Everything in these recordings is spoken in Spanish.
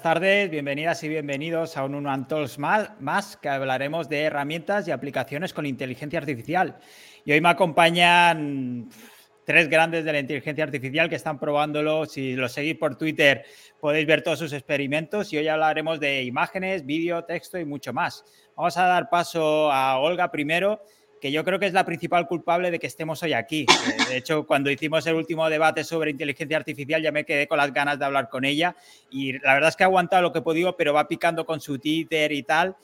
buenas tardes, bienvenidas y bienvenidos a un Talks más, más, que hablaremos de herramientas y aplicaciones con inteligencia artificial. Y hoy me acompañan tres grandes de la inteligencia artificial que están probándolo. Si lo seguís por Twitter podéis ver todos sus experimentos y hoy hablaremos de imágenes, vídeo, texto y mucho más. Vamos a dar paso a Olga primero que yo creo que es la principal culpable de que estemos hoy aquí. De hecho, cuando hicimos el último debate sobre inteligencia artificial ya me quedé con las ganas de hablar con ella y la verdad es que ha aguantado lo que he podido, pero va picando con su Twitter y tal,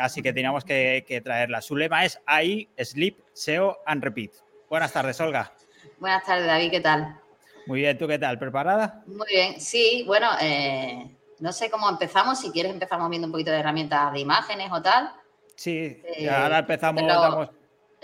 así que teníamos que, traerla. Su lema es I, Sleep, SEO and Repeat. Buenas tardes, Olga. Buenas tardes, David, ¿qué tal? Muy bien, ¿tú qué tal? ¿Preparada? Muy bien, sí, bueno, eh, no sé cómo empezamos, si quieres empezamos viendo un poquito de herramientas de imágenes o tal. Sí, eh, ahora empezamos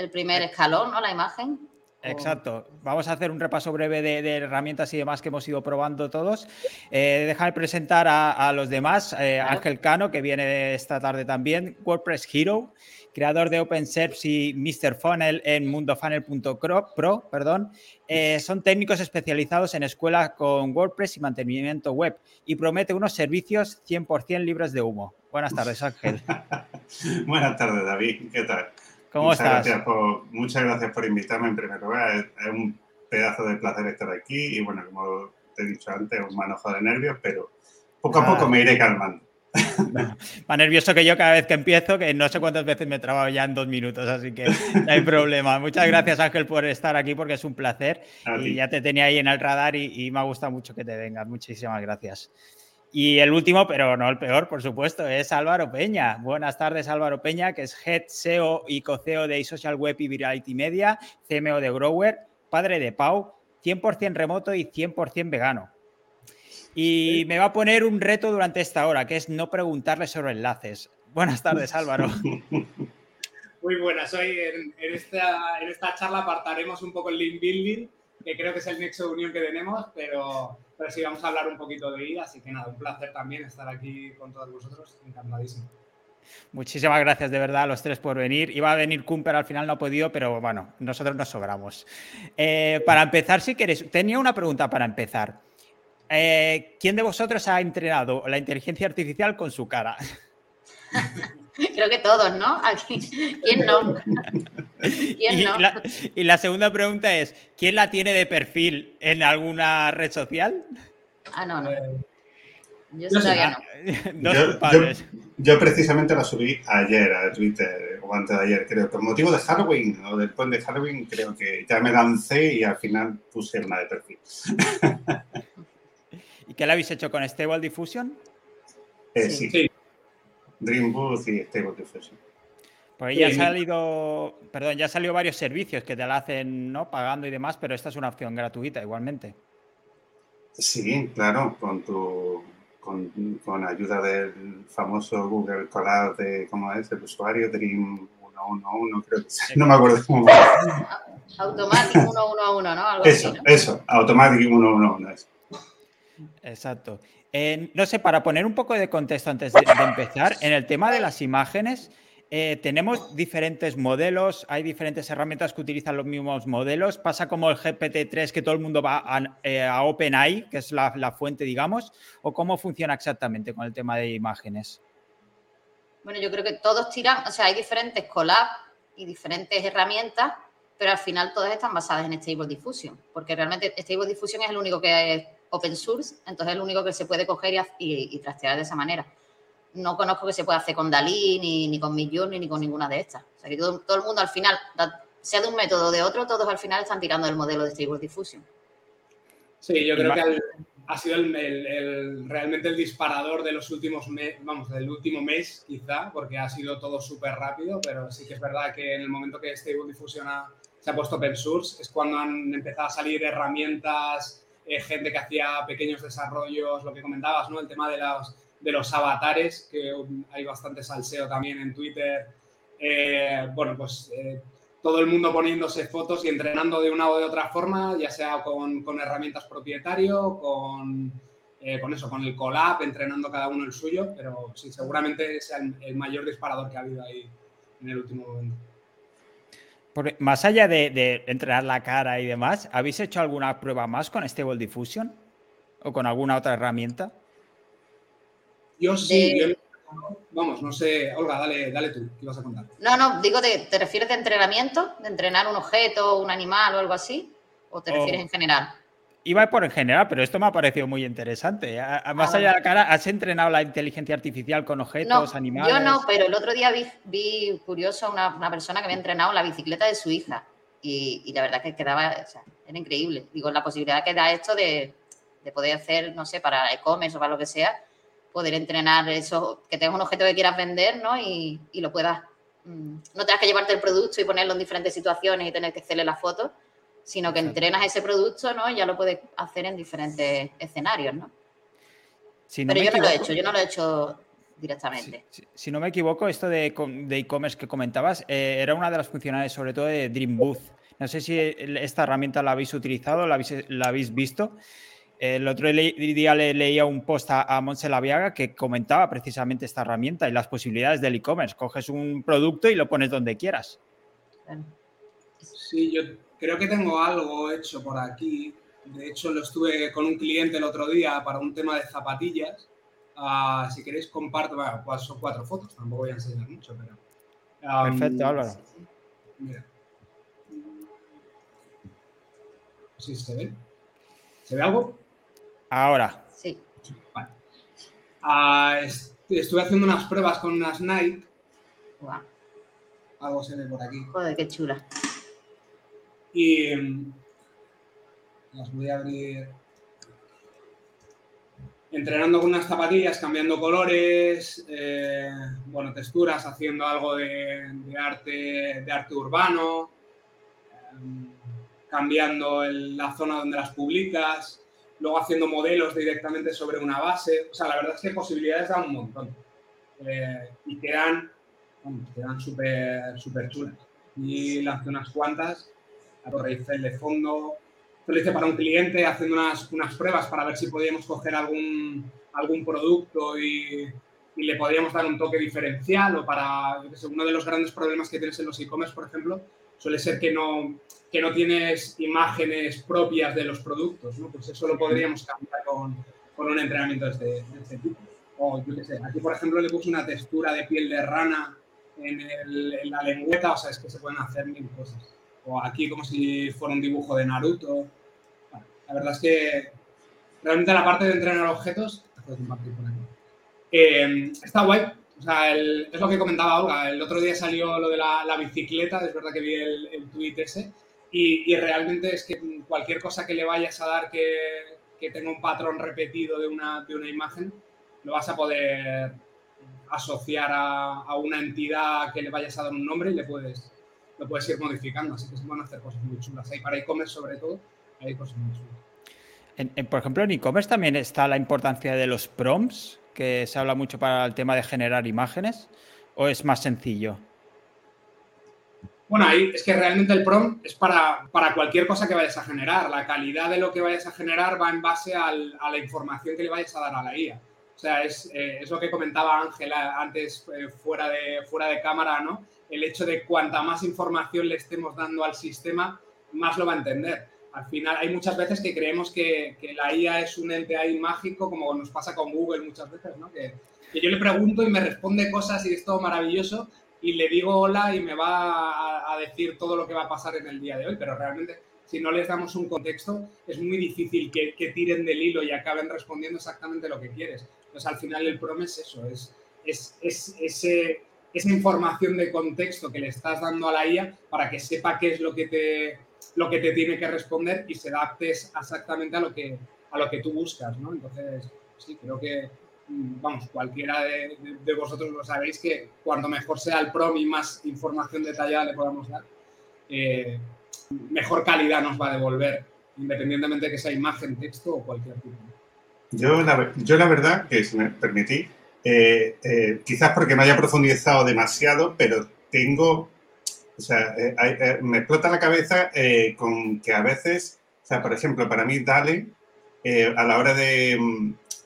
el primer escalón, ¿no? La imagen. Exacto. Vamos a hacer un repaso breve de, herramientas y demás que hemos ido probando todos. Eh, déjame presentar a, los demás. Eh, Ángel Cano, que viene esta tarde también. WordPress Hero, creador de OpenSearch y Mr. Funnel en mundofunnel.pro. Perdón. Eh, son técnicos especializados en escuelas con WordPress y mantenimiento web y promete unos servicios 100% libres de humo. Buenas tardes, Ángel. Buenas tardes, David. ¿Qué tal? ¿Cómo muchas estás? Gracias por, muchas gracias por invitarme en primer lugar. Es, un pedazo de placer estar aquí y bueno, como te he dicho antes, un manojo de nervios, pero poco a poco me iré calmando. Más nervioso que yo cada vez que empiezo, que no sé cuántas veces me he trabado ya en dos minutos, así que no hay problema. Muchas gracias Ángel por estar aquí porque es un placer y ya te tenía ahí en el radar y, y me ha gustado mucho que te vengas. Muchísimas gracias. Y el último, pero no el peor, por supuesto, es Álvaro Peña. Buenas tardes, Álvaro Peña, que es Head SEO y Co-CEO de Social Web y Virality Media, CMO de Grower, padre de Pau, 100% remoto y 100% vegano. Y me va a poner un reto durante esta hora, que es no preguntarle sobre enlaces. Buenas tardes, Álvaro. Muy buenas. Hoy en, esta, en esta charla apartaremos un poco el link building, que creo que es el nexo de unión que tenemos, pero pero sí vamos a hablar un poquito de ella, así que nada, un placer también estar aquí con todos vosotros, encantadísimo. Muchísimas gracias de verdad a los tres por venir. Iba a venir Cumper, al final no ha podido, pero bueno, nosotros nos sobramos. Eh, para empezar, si queréis, tenía una pregunta para empezar. Eh, ¿Quién de vosotros ha entrenado la inteligencia artificial con su cara? Creo que todos, ¿no? Aquí. ¿Quién no? ¿Quién no? Y la, segunda pregunta es, ¿quién la tiene de perfil en alguna red social? Ah, no, no. Yo todavía no. yo, precisamente la subí ayer a Twitter, o antes de ayer, creo. Por motivo de Halloween, o después de Halloween, creo que ya me lancé y al final puse una de perfil. ¿Y qué la habéis hecho con Stable Diffusion? Eh, sí. sí. Dream Booth y Stable Diffusion. Pues ya ha salido, perdón, ya salió varios servicios que te la hacen, ¿no? Pagando y demás, pero esta es una opción gratuita igualmente. Sí, claro, con tu con, ayuda del famoso Google Colab de cómo es el usuario Dream 111, creo que no me acuerdo cómo. Automatic 111, ¿no? Algo eso, así, ¿no? eso, Automatic 111. Exacto. No sé, para poner un poco de contexto antes de, empezar, en el tema de las imágenes, eh, tenemos diferentes modelos, hay diferentes herramientas que utilizan los mismos modelos. Pasa como el GPT-3 que todo el mundo va a, eh, OpenAI, que es la, fuente, digamos, o cómo funciona exactamente con el tema de imágenes. Bueno, yo creo que todos tiran, o sea, hay diferentes collabs y diferentes herramientas, pero al final todas están basadas en Stable Diffusion, porque realmente Stable Diffusion es el único que open source, entonces es el único que se puede coger y, trastear de esa manera. No conozco que se pueda hacer con Dalí, ni, con Midjourney, ni con ninguna de estas. O sea, que todo, el mundo al final, sea de un método o de otro, todos al final están tirando del modelo de Stable Diffusion. Sí, yo creo que ha sido realmente el disparador de los últimos meses, vamos, del último mes quizá, porque ha sido todo súper rápido, pero sí que es verdad que en el momento que Stable Diffusion se ha puesto open source es cuando han empezado a salir herramientas eh, gente que hacía pequeños desarrollos, lo que comentabas, ¿no? El tema de los, de los avatares, que hay bastante salseo también en Twitter. Eh, bueno, pues eh, todo el mundo poniéndose fotos y entrenando de una o de otra forma, ya sea con, con herramientas propietario, con, con eso, con el collab, entrenando cada uno el suyo, pero sí, seguramente es el mayor disparador que ha habido ahí en el último momento más allá de, entrenar la cara y demás, ¿habéis hecho alguna prueba más con Stable Diffusion? ¿O con alguna otra herramienta? Yo sí, vamos, no sé, Olga, dale, dale tú, ¿qué vas a contar? No, no, digo, ¿te refieres de entrenamiento? ¿De entrenar un objeto, un animal o algo así? ¿O te refieres en general? Iba por en general, pero esto me ha parecido muy interesante. más allá de la cara, ¿has entrenado la inteligencia artificial con objetos, animales? Yo no, pero el otro día vi, curioso a una, persona que había entrenado la bicicleta de su hija y, la verdad que quedaba, o sea, era increíble. Digo, la posibilidad que da esto de, poder hacer, no sé, para e-commerce o para lo que sea, poder entrenar eso, que tengas un objeto que quieras vender, ¿no? Y, lo puedas, mm, no tengas que llevarte el producto y ponerlo en diferentes situaciones y tener que hacerle la foto sino que entrenas ese producto, ¿no? Y ya lo puedes hacer en diferentes escenarios, ¿no? Pero yo no lo he hecho, yo no lo he hecho directamente. Si, no me equivoco, esto de e-commerce que comentabas eh, era una de las funcionalidades, sobre todo de Dream Booth. No sé si esta herramienta la habéis utilizado, la habéis, la habéis visto. El otro día le leía un post a, a Montse Laviaga que comentaba precisamente esta herramienta y las posibilidades del e-commerce. Coges un producto y lo pones donde quieras. Sí, yo Creo que tengo algo hecho por aquí. De hecho, lo estuve con un cliente el otro día para un tema de zapatillas. Ah, si queréis, comparto. Bueno, pues son cuatro fotos, tampoco voy a enseñar mucho, pero. Perfecto, Álvaro. Mira. ¿Sí se ve? ¿Se ve algo? Ahora. Sí. Vale. Ah, estuve haciendo unas pruebas con unas Nike. Algo se ve por aquí. Joder, qué chula. Y las voy a abrir entrenando con unas zapatillas, cambiando colores, eh, bueno, texturas, haciendo algo de, arte, de arte urbano, em, cambiando la zona donde las publicas, luego haciendo modelos directamente sobre una base. O sea, la verdad es que posibilidades dan un montón. Eh, y quedan, quedan súper super chulas. Y lancé unas cuantas a Torre Eiffel de fondo. lo hice para un cliente haciendo unas, unas pruebas para ver si podíamos coger algún, algún producto y, y le podíamos dar un toque diferencial o para, uno de los grandes problemas que tienes en los e-commerce, por ejemplo, suele ser que no, que no tienes imágenes propias de los productos, ¿no? Pues eso lo podríamos cambiar con, con un entrenamiento de este, de este, tipo. O yo qué sé, aquí por ejemplo le puse una textura de piel de rana en, el, en la lengüeta, o sea, es que se pueden hacer mil cosas o aquí como si fuera un dibujo de Naruto. la verdad es que realmente la parte de entrenar objetos, eh, está guay. Es lo que comentaba Olga. El otro día salió lo de la, bicicleta, es verdad que vi el, el tweet ese. Y, realmente es que cualquier cosa que le vayas a dar que, tenga un patrón repetido de una, de una, imagen, lo vas a poder asociar a, una entidad que le vayas a dar un nombre y le puedes, lo puedes ir modificando, así que se van a hacer cosas muy chulas. Ahí para e-commerce sobre todo, hay cosas muy chulas. por ejemplo, en e-commerce también está la importancia de los prompts, que se habla mucho para el tema de generar imágenes, o es más sencillo? Bueno, ahí es que realmente el prompt es para, para, cualquier cosa que vayas a generar. La calidad de lo que vayas a generar va en base a la información que le vayas a dar a la IA. O sea, es, eh, es lo que comentaba Ángela antes eh, fuera, de, fuera de cámara, ¿no? El hecho de cuanta más información le estemos dando al sistema, más lo va a entender. Al final, hay muchas veces que creemos que, la IA es un ente mágico, como nos pasa con Google muchas veces, ¿no? Que, yo le pregunto y me responde cosas y es todo maravilloso y le digo hola y me va a, decir todo lo que va a pasar en el día de hoy, pero realmente si no les damos un contexto es muy difícil que, tiren del hilo y acaben respondiendo exactamente lo que quieres. Entonces al final el prom es eso, es, es, es ese esa información de contexto que le estás dando a la IA para que sepa qué es lo que te, lo que te tiene que responder y se adapte exactamente a lo que, a lo que tú buscas, ¿no? Entonces, sí, creo que, mm, vamos, cualquiera de, vosotros lo sabéis que cuanto mejor sea el prom y más información detallada le podamos dar, eh, mejor calidad nos va a devolver, independientemente de que sea imagen, texto o cualquier tipo. Yo la, yo la verdad, que si me permitís, eh, eh, quizás porque me haya profundizado demasiado, pero tengo, o sea, eh, me explota la cabeza con que a veces, o sea, por ejemplo, para mí Dale, a la hora de,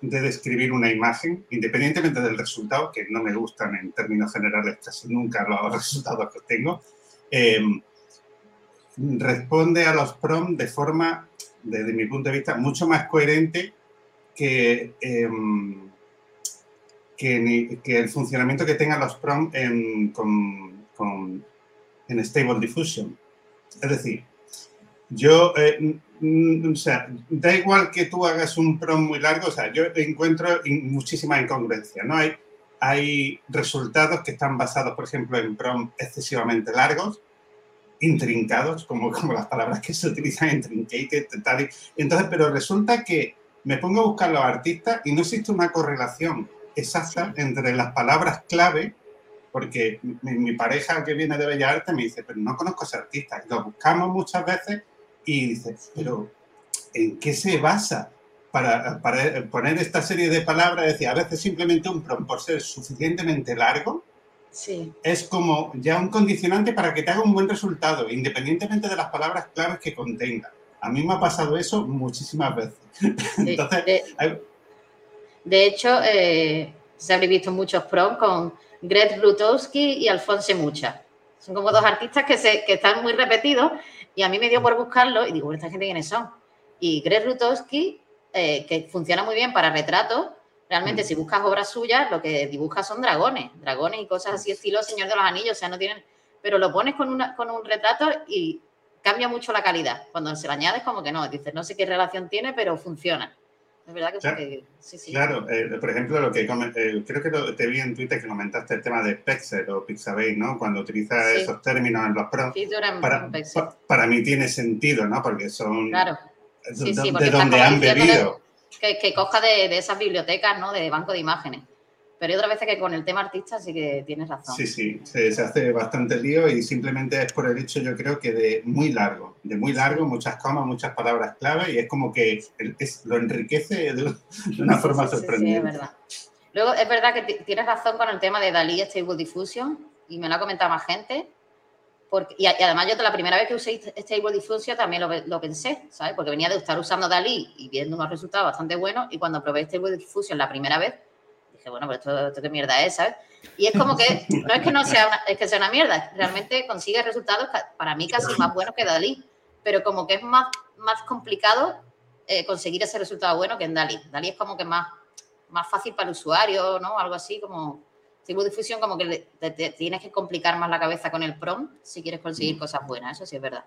de, describir una imagen, independientemente del resultado, que no me gustan en términos generales casi nunca los resultados que tengo, responde a los prompts de forma, desde mi punto de vista, mucho más coherente que que, el funcionamiento que tengan los prompts en, en Stable Diffusion. Es decir, yo, eh, o sea, da igual que tú hagas un prompt muy largo, o sea, yo encuentro muchísima incongruencia, ¿no? Hay, hay resultados que están basados, por ejemplo, en prompts excesivamente largos, intrincados, como, como las palabras que se utilizan en trincated, tal. Entonces, pero resulta que me pongo a buscar los artistas y no existe una correlación exacta entre las palabras clave, porque mi, pareja que viene de Bellas Artes me dice, pero no conozco a ese artista. Y lo buscamos muchas veces y dice, pero ¿en qué se basa para, para poner esta serie de palabras? Es decir, a veces simplemente un prompt por ser suficientemente largo, Sí. Es como ya un condicionante para que te haga un buen resultado, independientemente de las palabras claves que contenga. A mí me ha pasado eso muchísimas veces. Entonces, de, hecho, eh, se habréis visto muchos prom con Greg Rutowski y Alfonso Mucha. Son como dos artistas que, se, que están muy repetidos y a mí me dio por buscarlo y digo, ¿esta gente quiénes son? Y Greg Rutowski, eh, que funciona muy bien para retratos, Realmente, mm. si buscas obras suyas, lo que dibuja son dragones, dragones y cosas así, estilo Señor de los Anillos, o sea, no tienen. Pero lo pones con, una, con un retrato y cambia mucho la calidad. Cuando se lo añades, como que no, dices, no sé qué relación tiene, pero funciona. Es verdad que claro, sí, sí. Claro, eh, por ejemplo, lo que eh, creo que te vi en Twitter que comentaste el tema de Pexel o Pixabay, ¿no? Cuando utilizas esos términos en los pros. Para, para, mí tiene sentido, ¿no? Porque son claro. de, de donde han bebido que, coja de, esas bibliotecas, ¿no? De banco de imágenes. Pero hay otras veces que con el tema artista sí que tienes razón. Sí, sí, se, hace bastante lío y simplemente es por el hecho, yo creo que de muy largo, de muy largo, muchas comas, muchas palabras clave y es como que lo enriquece de, una forma sorprendente. Sí, es verdad. Luego, es verdad que tienes razón con el tema de Dalí Stable Diffusion y me lo ha comentado más gente y, además yo la primera vez que usé Stable Diffusion también lo, pensé, ¿sabes? Porque venía de estar usando Dalí y viendo unos resultados bastante buenos y cuando probé Stable Diffusion la primera vez, dije, bueno, pero esto, esto qué mierda es, ¿sabes? Y es como que, no es que no sea una, es que sea una mierda, realmente consigue resultados para mí casi más buenos que Dalí, pero como que es más, más complicado eh, conseguir ese resultado bueno que en Dalí. Dalí es como que más, más fácil para el usuario, ¿no? Algo así como Stable Diffusion como que te, tienes que complicar más la cabeza con el prompt si quieres conseguir cosas buenas, eso sí es verdad.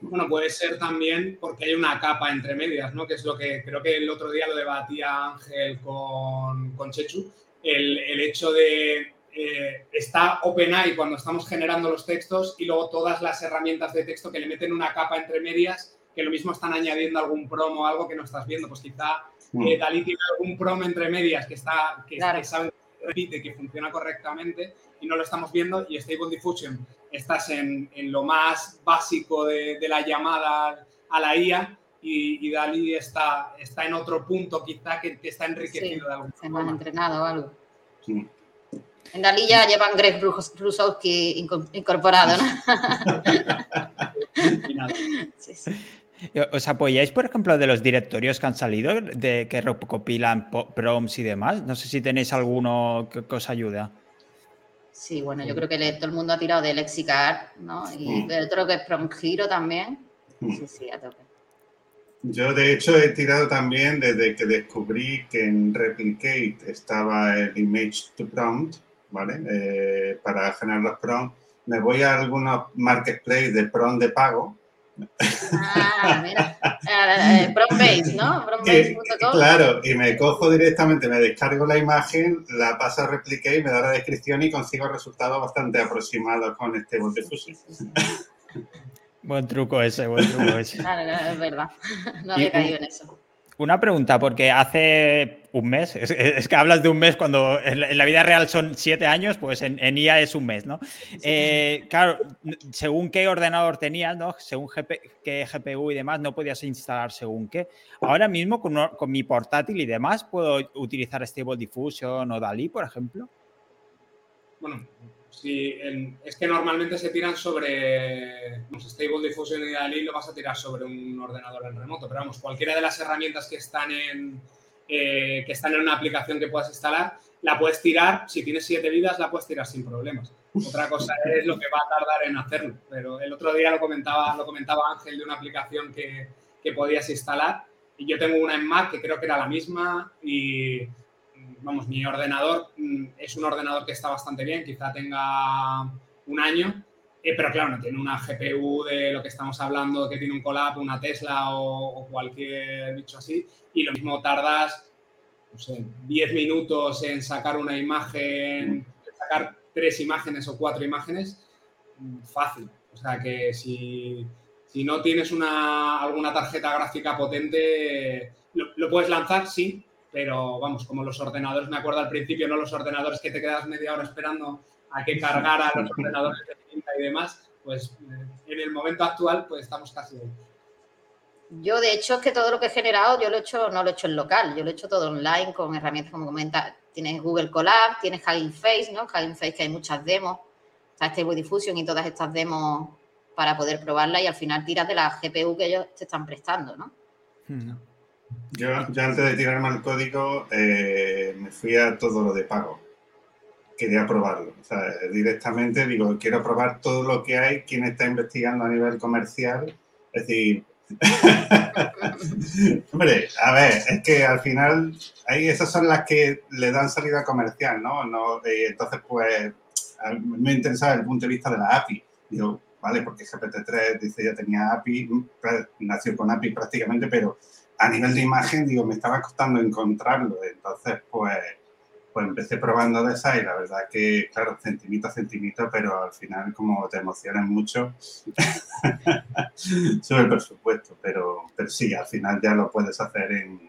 Bueno, puede ser también porque hay una capa entre medias, ¿no? Que es lo que creo que el otro día lo debatía Ángel con, con Chechu, el, el hecho de eh, está OpenAI cuando estamos generando los textos y luego todas las herramientas de texto que le meten una capa entre medias que lo mismo están añadiendo algún prom o algo que no estás viendo. Pues quizá mm. eh, Dalí tiene algún prom entre medias que está que, que sabe repite, que funciona correctamente y no lo estamos viendo. Y Stable Diffusion, estás en, en lo más básico de, de, la llamada a la IA y, y Dali está, está en otro punto quizá que, que está enriquecido de algún Se han entrenado o algo. En Dalí ya llevan Greg Rusowski incorporado, ¿no? sí, sí. ¿Os apoyáis, por ejemplo, de los directorios que han salido, de que recopilan prompts y demás? No sé si tenéis alguno que, os ayuda. Sí, bueno, yo creo que todo el mundo ha tirado de Lexicar, ¿no? Y mm. otro que es Prompt Hero también. Mm. Sí, sí, a tope. Yo, de hecho, he tirado también desde que descubrí que en Replicate estaba el Image to Prompt, ¿vale? Eh, para generar los prompts. Me voy a algunos marketplaces de prompt de pago Ah, mira. Eh, eh ¿no? Claro, y me cojo directamente, me descargo la imagen, la paso a Replicate, me da la descripción y consigo resultados bastante aproximados con este bot de fusión. Buen truco ese, buen truco ese. Claro, es verdad. No había caído en eso. Una pregunta, porque hace un mes, es, que hablas de un mes cuando en la, vida real son siete años, pues en, IA es un mes, ¿no? Eh, claro, según qué ordenador tenías, ¿no? Según qué GPU y demás, no podías instalar según qué. Ahora mismo con, con mi portátil y demás, ¿puedo utilizar Stable Diffusion o DALI, por ejemplo? Bueno, Sí, es que normalmente se tiran sobre Stable Diffusion y DALI lo vas a tirar sobre un ordenador en remoto, pero vamos, cualquiera de las herramientas que están en, que están en una aplicación que puedas instalar, la puedes tirar, si tienes siete vidas, la puedes tirar sin problemas. Otra cosa es lo que va a tardar en hacerlo, pero el otro día lo comentaba, lo comentaba Ángel de una aplicación que, que podías instalar y yo tengo una en Mac que creo que era la misma y vamos, mi ordenador mm, es un ordenador que está bastante bien, quizá tenga un año, eh, pero claro, no tiene una GPU de lo que estamos hablando, que tiene un Colab, una Tesla o, cualquier bicho así, y lo mismo tardas, no sé, 10 minutos en sacar una imagen, sacar tres imágenes o cuatro imágenes, mm, fácil. O sea que si, no tienes una, alguna tarjeta gráfica potente, lo, puedes lanzar, sí, pero vamos, como los ordenadores, me acuerdo al principio, no los ordenadores que te quedas media hora esperando a que cargara los ordenadores de cinta y demás, pues eh, en el momento actual pues estamos casi ahí. Yo, de hecho, es que todo lo que he generado, yo lo he hecho, no lo he hecho en local, yo lo he hecho todo online con herramientas como comenta. Tienes Google Colab, tienes Hugging Face, ¿no? Hugging Face que hay muchas demos, está Stable Diffusion y todas estas demos para poder probarla y al final tiras de la GPU que ellos te están prestando, ¿no? Hmm. Yo, antes de tirarme al código eh, me fui a todo lo de pago. Quería probarlo. O sea, directamente digo, quiero probar todo lo que hay, quién está investigando a nivel comercial. Es decir, hombre, a ver, es que al final ahí esas son las que le dan salida comercial, ¿no? no entonces, pues, me interesaba el punto de vista de la API. Digo, vale, porque GPT-3 dice ya tenía API, nació con API prácticamente, pero a nivel de imagen, digo, me estaba costando encontrarlo. Entonces, pues, pues empecé probando de esa y la verdad que, claro, centimito a centimito, pero al final como te emocionas mucho, sube el presupuesto. Pero, pero sí, al final ya lo puedes hacer en,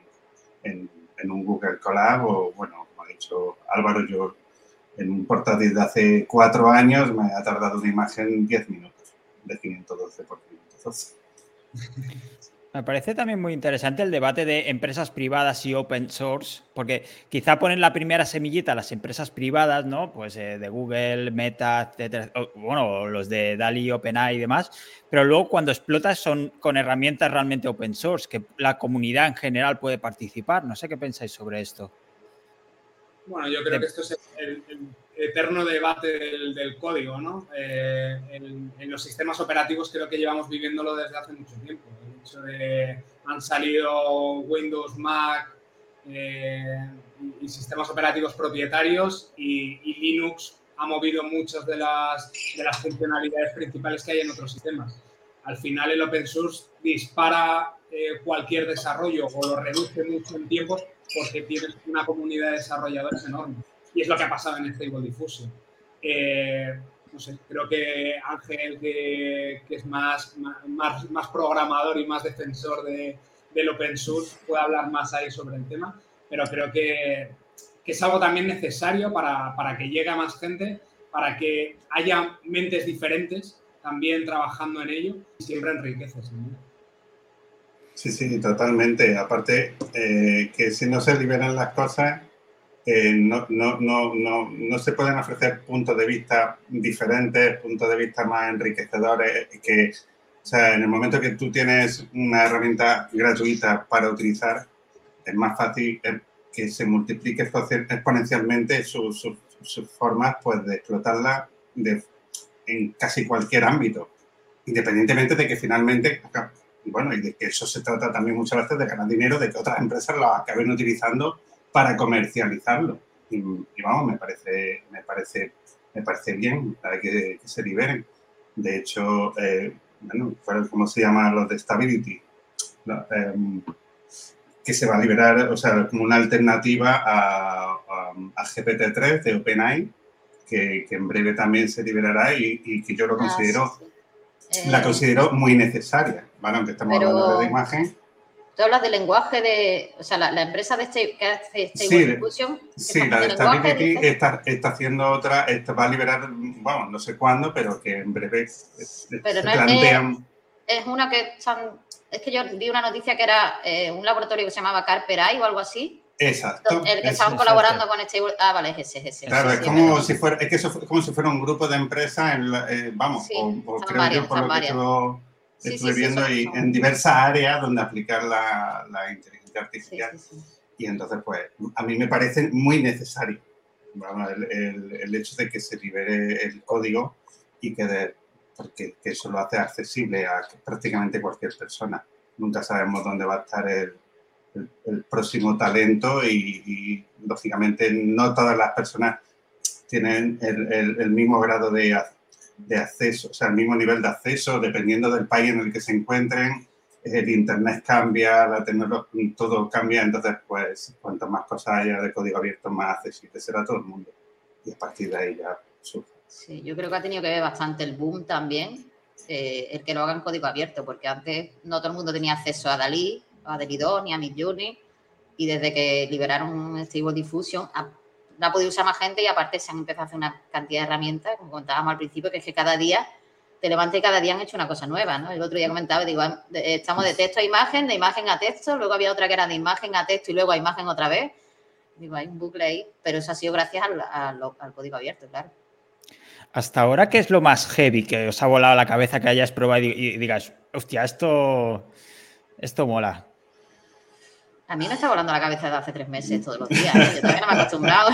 en, en un Google Colab o, bueno, como ha dicho Álvaro, yo en un portátil de hace cuatro años me ha tardado una imagen 10 minutos, de 512 por 512. Me parece también muy interesante el debate de empresas privadas y open source, porque quizá ponen la primera semillita las empresas privadas, ¿no? Pues eh, de Google, Meta, etcétera, bueno, los de DALI, OpenAI y demás, pero luego cuando explotas son con herramientas realmente open source, que la comunidad en general puede participar. No sé qué pensáis sobre esto. Bueno, yo creo que esto es el, eterno debate del, código, ¿no? Eh, en, los sistemas operativos creo que llevamos viviéndolo desde hace mucho tiempo. Han salido Windows, Mac eh, y, sistemas operativos propietarios y, Linux ha movido muchas de las, de las funcionalidades principales que hay en otros sistemas. Al final el open source dispara eh, cualquier desarrollo o lo reduce mucho en tiempo porque tienes una comunidad de desarrolladores enorme. Y es lo que ha pasado en Stable Diffusion. Eh, creo que Ángel, que, es más, más, programador y más defensor de, del open source, puede hablar más ahí sobre el tema, pero creo que, que es algo también necesario para, para, que llegue a más gente, para que haya mentes diferentes también trabajando en ello y siempre enriquece. Sí, sí, totalmente. Aparte, eh, que si no se liberan las cosas, eh, no, no, no, no, se pueden ofrecer puntos de vista diferentes, puntos de vista más enriquecedores, que, o sea, en el momento que tú tienes una herramienta gratuita para utilizar, es más fácil que se multiplique exponencialmente sus formas pues, de explotarla en casi cualquier ámbito, independientemente de que finalmente bueno, y de que eso se trata también muchas veces de ganar dinero, de que otras empresas lo acaben utilizando para comercializarlo. Y, vamos, me parece, me parece, me parece bien que, que se liberen. De hecho, eh, bueno, ¿cómo se llama los de Stability? Em, que se va a liberar, o sea, como una alternativa a, a, GPT-3 de OpenAI, que, que, en breve también se liberará y, que yo lo ah, considero, la eh, considero muy necesaria. ¿vale? Aunque estamos hablando de imagen. Tú hablas del lenguaje de, o sea, la, empresa de este, que hace Stable sí, Diffusion. Sí, la de Stability está, está, haciendo otra, va a liberar, bueno, no sé cuándo, pero que en breve pero no plantean... Es, es, una que están, es que yo vi una noticia que era eh, un laboratorio que se llamaba Carperay o algo así. Exacto. El que estaban colaborando con este. Ah, vale, es ese, ese. Claro, es como si fuera, es que eso como si fuera un grupo de empresas, en eh, vamos, o, o creo varias, yo por lo varias. que yo estuve viendo ahí en diversas áreas donde aplicar la, la inteligencia artificial. Y entonces, pues, a mí me parece muy necesario el, el, hecho de que se libere el código y que, porque que eso lo hace accesible a prácticamente cualquier persona. Nunca sabemos dónde va a estar el, el, próximo talento y, lógicamente, no todas las personas tienen el, mismo grado de, de, acceso, o sea, el mismo nivel de acceso, dependiendo del país en el que se encuentren. El Internet cambia, la tecnología, todo cambia, entonces, pues, cuanto más cosas haya de código abierto, más accesible será todo el mundo. Y a partir de ahí ya surge. Sí, yo creo que ha tenido que ver bastante el boom también, eh, el que lo haga en código abierto, porque antes no todo el mundo tenía acceso a Dalí, a 2, ni a Midjourney, y desde que liberaron Stable Diffusion, ha, ha podido usar más gente y aparte se han empezado a hacer una cantidad de herramientas, como contábamos al principio, que es que cada día te levantas y cada día han hecho una cosa nueva, ¿no? El otro día comentaba, digo, estamos de texto a imagen, de imagen a texto, luego había otra que era de imagen a texto y luego a imagen otra vez. Digo, hay un bucle ahí, pero eso ha sido gracias al código abierto, claro. Hasta ahora, ¿qué es lo más heavy que os ha volado la cabeza que hayas probado y, digas, hostia, esto, esto mola? A mí me está volando la cabeza de hace tres meses todos los días. ¿eh? Yo todavía no me he acostumbrado.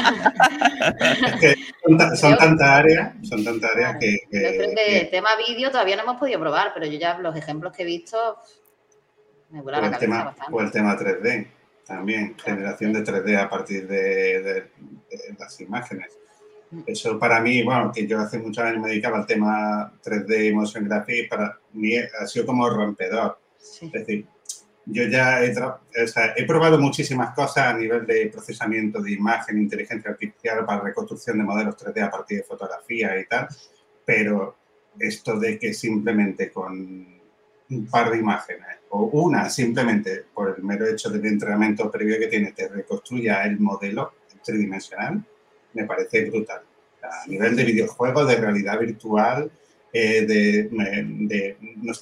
son, tantas áreas, son tantas áreas que, que, tema vídeo todavía no hemos podido probar, pero yo ya los ejemplos que he visto me vuela la cabeza tema, bastante. O el tema 3D también, generación de 3D a partir de las imágenes. Eso para mí, bueno, que yo hace muchos años me dedicaba al tema 3D motion graphics, para mí ha sido como rompedor. Es decir, yo ya he, he, probado muchísimas cosas a nivel de procesamiento de imagen, inteligencia artificial para reconstrucción de modelos 3D a partir de fotografía y tal, pero esto de que simplemente con un par de imágenes o una simplemente por el mero hecho del entrenamiento previo que tiene te reconstruya el modelo tridimensional, me parece brutal. A nivel de videojuegos, de realidad virtual, eh, de,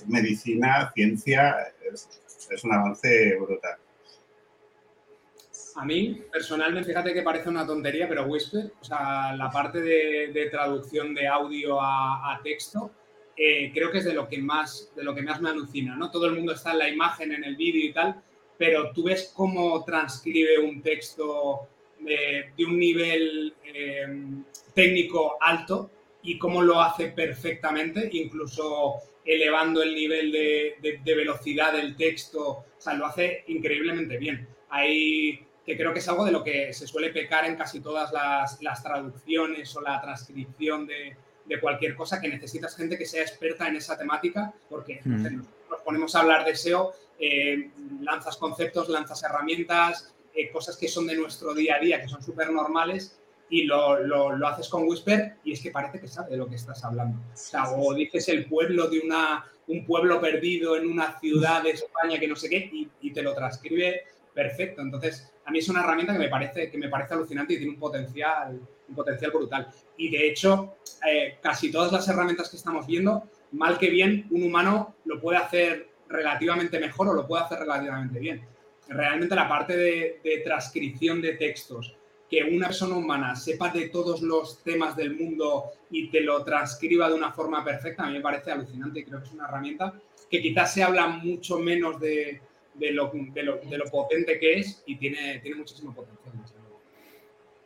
medicina, ciencia, es, un avance brutal. A mí, personalmente, fíjate que parece una tontería, pero Whisper, o sea, la parte de, traducción de audio a, texto, eh, creo que es de lo que más, de lo que más me alucina, ¿no? Todo el mundo está en la imagen, en el vídeo y tal, pero tú ves cómo transcribe un texto de, un nivel eh, técnico alto y cómo lo hace perfectamente, incluso elevando el nivel de, velocidad del texto, o sea, lo hace increíblemente bien. Hay, que creo que es algo de lo que se suele pecar en casi todas las, traducciones o la transcripción de, cualquier cosa, que necesitas gente que sea experta en esa temática, porque mm. nos ponemos a hablar de SEO, eh, lanzas conceptos, lanzas herramientas, eh, cosas que son de nuestro día a día, que son súper normales, y lo, lo, haces con Whisper y es que parece que sabe de lo que estás hablando. O, sea, o dices el pueblo de una, un pueblo perdido en una ciudad de España que no sé qué y, y, te lo transcribe perfecto. Entonces, a mí es una herramienta que me parece, que me parece alucinante y tiene un potencial, un potencial brutal. Y de hecho, eh, casi todas las herramientas que estamos viendo, mal que bien, un humano lo puede hacer relativamente mejor o lo puede hacer relativamente bien realmente la parte de, transcripción de textos, que una persona humana sepa de todos los temas del mundo y te lo transcriba de una forma perfecta, a mí me parece alucinante creo que es una herramienta que quizás se habla mucho menos de, lo, potente que es y tiene, tiene muchísimo potencial.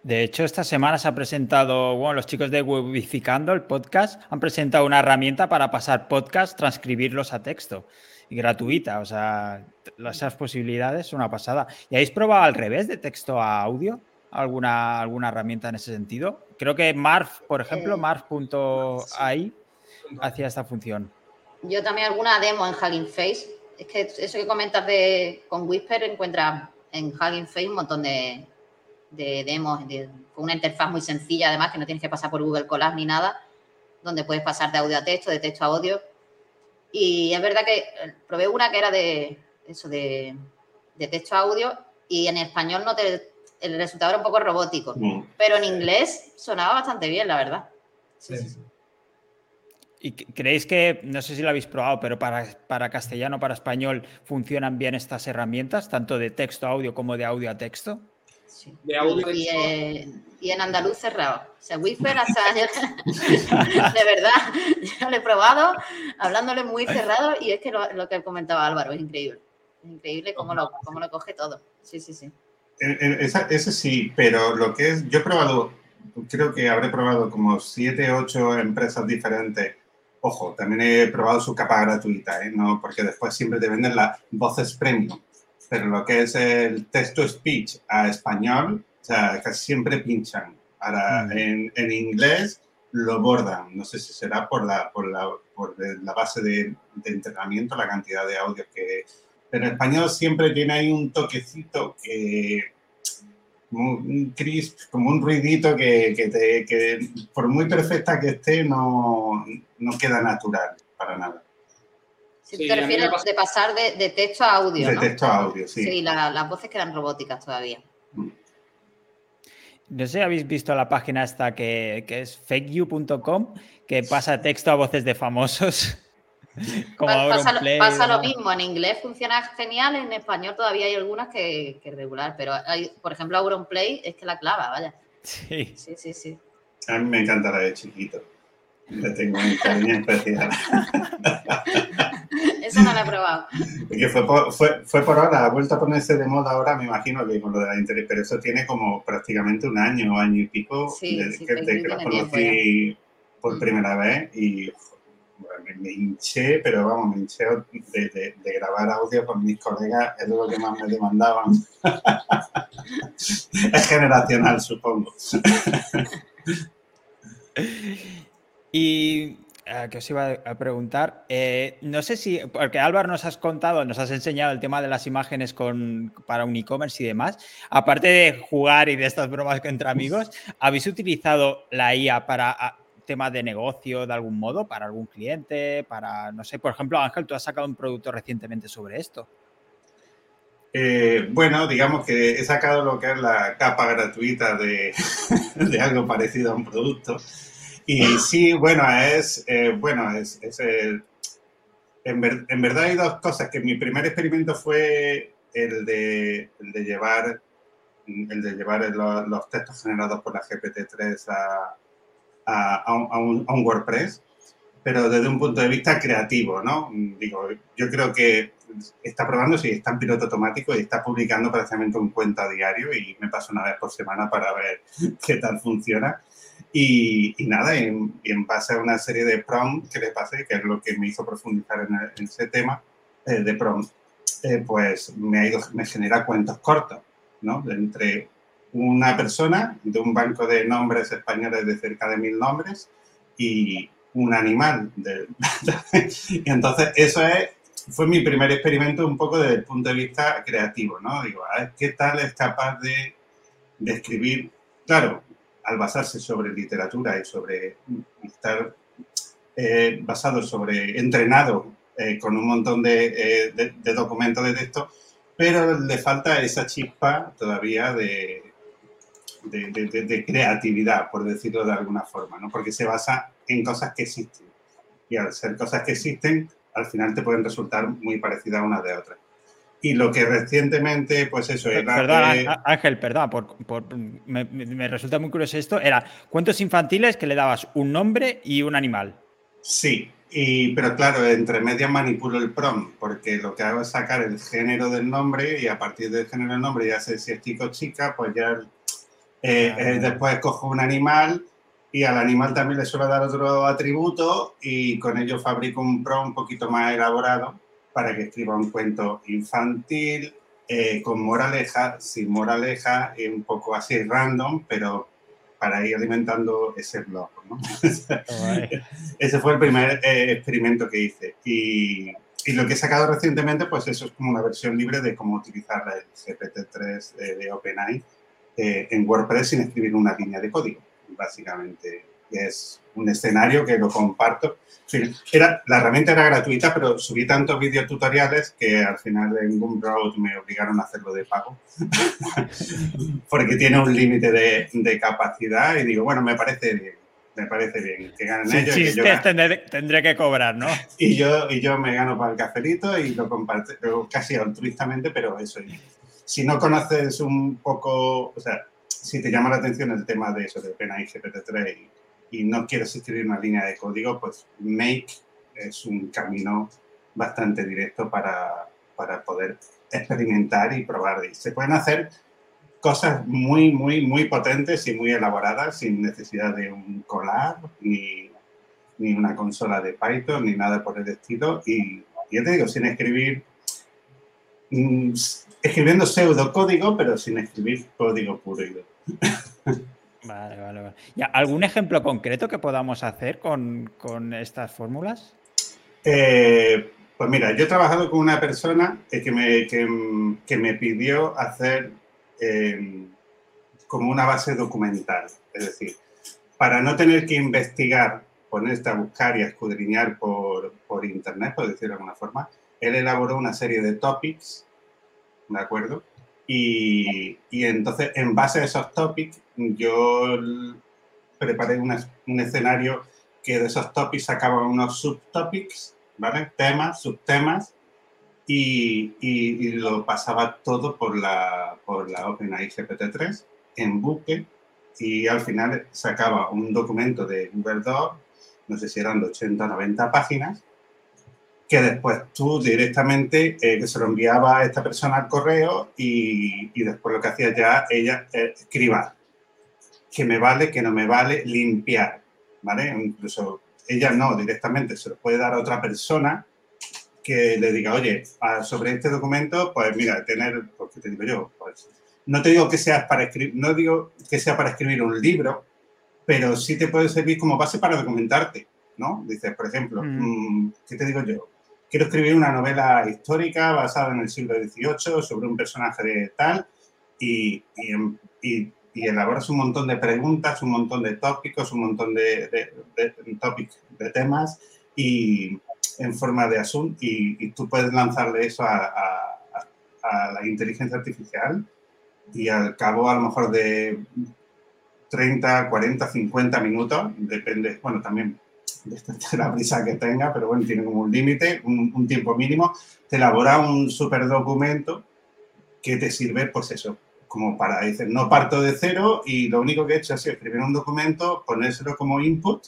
De hecho, esta semana se ha presentado, bueno, los chicos de Webificando, el podcast, han presentado una herramienta para pasar podcast, transcribirlos a texto y gratuita. O sea, esas posibilidades son una pasada. ¿Y habéis probado al revés de texto a audio? ¿Alguna, alguna herramienta en ese sentido? Creo que Marv, por ejemplo, eh, Marv.ai hacía esta función. Yo también alguna demo en Hugging Face. Es que eso que comentas de con Whisper encuentras en Hugging Face un montón de, demos con una interfaz muy sencilla, además que no tienes que pasar por Google Colab ni nada, donde puedes pasar de audio a texto, de texto a audio y es verdad que eh, probé una que era de eso, de, texto a audio, y en español no te, el resultado era un poco robótico, mm. pero en inglés sonaba bastante bien, la verdad. Sí, sí. ¿Y creéis que, no sé si lo habéis probado, pero para, para castellano, para español, funcionan bien estas herramientas, tanto de texto a audio como de audio a texto? De audio y, y, en andaluz cerrado. O sea, Whisper hasta de verdad, yo lo he probado hablándole muy cerrado y es que lo, que comentaba Álvaro es increíble. Es increíble cómo lo, cómo lo coge todo. Sí, sí, sí. Ese sí, pero lo que es, yo he probado, creo que habré probado como siete, ocho empresas diferentes. Ojo, también he probado su capa gratuita, ¿eh? no, porque después siempre te venden las voces premium pero lo que es el text-to-speech a español, o sea, casi siempre pinchan. Ahora, en, en, inglés lo bordan. No sé si será por la, por la, por la base de, de, entrenamiento, la cantidad de audios que... Pero en español siempre tiene ahí un toquecito que... Un crisp, como un ruidito que, que, te, que por muy perfecta que esté no, no queda natural para nada. Si sí, te refieres de pasar de, de, texto a audio. De ¿no? texto a audio, sí. Sí, la, las voces quedan robóticas todavía. Mm. No sé si habéis visto la página esta que, que es fakeyou.com, que pasa texto a voces de famosos. Como pasa, Play, pasa ¿no? lo mismo, en inglés funciona genial, en español todavía hay algunas que, que regular, pero hay, por ejemplo, Auronplay es que la clava, vaya. Sí. Sí, sí, sí. A mí me encanta la de chiquito. Le tengo un cariño especial. Esa no la he probado. Que fue por, fue, fue por ahora, ha vuelto a ponerse de moda ahora, me imagino que con lo de la interés, pero eso tiene como prácticamente un año, año y pico sí, de, sí, que, de que la conocí por primera vez y me, me, hinché, pero vamos, me hinché de, grabar audio con mis colegas, es lo que más me demandaban. es generacional, supongo. y Uh, que os iba a preguntar. Eh, no sé si, porque Álvaro nos has contado, nos has enseñado el tema de las imágenes con, para un e-commerce y demás. Aparte de jugar y de estas bromas entre amigos, ¿habéis utilizado la IA para a, temas de negocio de algún modo, para algún cliente? Para, no sé, por ejemplo, Ángel, tú has sacado un producto recientemente sobre esto. Eh, bueno, digamos que he sacado lo que es la capa gratuita de, de algo parecido a un producto. Y sí, bueno, es, eh, bueno, es, es en, ver, en, verdad hay dos cosas, que mi primer experimento fue el de, el de llevar, el de llevar los, los, textos generados por la GPT-3 a, a, un, WordPress, pero desde un punto de vista creativo, ¿no? Digo, yo creo que está probando si está en piloto automático y está publicando prácticamente un cuento a diario y me paso una vez por semana para ver qué tal funciona. Y, y nada, en, en, base a una serie de prompts que le pasé, que es lo que me hizo profundizar en, ese tema eh, de prompts, eh, pues me, ha ido, me genera cuentos cortos, ¿no? Entre una persona de un banco de nombres españoles de cerca de mil nombres y un animal. De, y entonces, eso es, fue mi primer experimento un poco desde el punto de vista creativo, ¿no? Digo, a ver, ¿qué tal es capaz de, de escribir? Claro, al basarse sobre literatura y sobre estar eh, basado sobre, entrenado eh, con un montón de, eh, de, de, documentos de texto, pero le falta esa chispa todavía de, de, creatividad, por decirlo de alguna forma, ¿no? porque se basa en cosas que existen. Y al ser cosas que existen, al final te pueden resultar muy parecidas unas de otras. Y lo que recientemente, pues eso era. Perdón, que... Ángel, perdón, por, por, me, me, resulta muy curioso esto. Era cuentos infantiles que le dabas un nombre y un animal. Sí, y, pero claro, entre medias manipulo el prompt, porque lo que hago es sacar el género del nombre y a partir del género del nombre ya sé si es chico o chica, pues ya eh, eh, después cojo un animal y al animal también le suelo dar otro atributo y con ello fabrico un prompt un poquito más elaborado para que escriba un cuento infantil, eh, con moraleja, sin moraleja, un poco así random, pero para ir alimentando ese blog. ¿no? ese fue el primer eh, experimento que hice. Y, y, lo que he sacado recientemente, pues eso es como una versión libre de cómo utilizar el GPT-3 de, de OpenAI eh, en WordPress sin escribir una línea de código. Básicamente es un escenario que lo comparto. Era, la herramienta era gratuita, pero subí tantos videotutoriales que al final en Gumroad me obligaron a hacerlo de pago, porque tiene un límite de, de, capacidad y digo, bueno, me parece bien, me parece bien que ganen sí, ellos. Sí, yo tendré, tendré, que cobrar, ¿no? Y yo, y yo me gano para el cafelito y lo comparto casi altruistamente, pero eso. Si no conoces un poco, o sea, si te llama la atención el tema de eso, de OpenAI GPT-3 y y no quieres escribir una línea de código, pues Make es un camino bastante directo para, para poder experimentar y probar. Y se pueden hacer cosas muy, muy, muy potentes y muy elaboradas sin necesidad de un collab ni, ni una consola de Python ni nada por el estilo. Y yo te digo, sin escribir, mm, escribiendo pseudocódigo, pero sin escribir código puro y duro. Vale, vale, vale. ¿Algún ejemplo concreto que podamos hacer con, estas fórmulas? Eh, pues mira, yo he trabajado con una persona que me, que, me pidió hacer em, como una base documental. Es decir, para no tener que investigar, ponerte a buscar y a escudriñar por, por internet, por decirlo de alguna forma, él elaboró una serie de topics, ¿de acuerdo? Y, entonces, en base a esos topics, yo preparé un escenario que de esos topics sacaban unos subtopics, ¿vale? Temas, subtemas, y, lo pasaba todo por la, por la OpenAI GPT-3 en buque y al final sacaba un documento de Google Docs, no sé si eran de 80 o 90 páginas, que después tú directamente eh, se lo enviaba a esta persona al correo y, después lo que hacía ya ella eh, escribir que me vale, que no me vale, limpiar, ¿vale? Incluso ella no, directamente se lo puede dar a otra persona que le diga, oye, sobre este documento, pues mira, tener, porque te digo yo, pues, no te digo que sea para escribir, no digo que sea para escribir un libro, pero sí te puede servir como base para documentarte, ¿no? Dices, por ejemplo, mm. Mm, ¿qué te digo yo? Quiero escribir una novela histórica basada en el siglo XVIII sobre un personaje de tal y, y, elaboras un montón de preguntas, un montón de tópicos, un montón de, de, de temas y en forma de asunto y, tú puedes lanzarle eso a, a, la inteligencia artificial y al cabo a lo mejor de 30, 40, 50 minutos, depende, bueno, también de la prisa que tenga, pero bueno, tiene como un límite, un, tiempo mínimo, te elabora un super documento que te sirve, pues eso, como para decir, no parto de cero y lo único que he hecho ha sido escribir un documento, ponérselo como input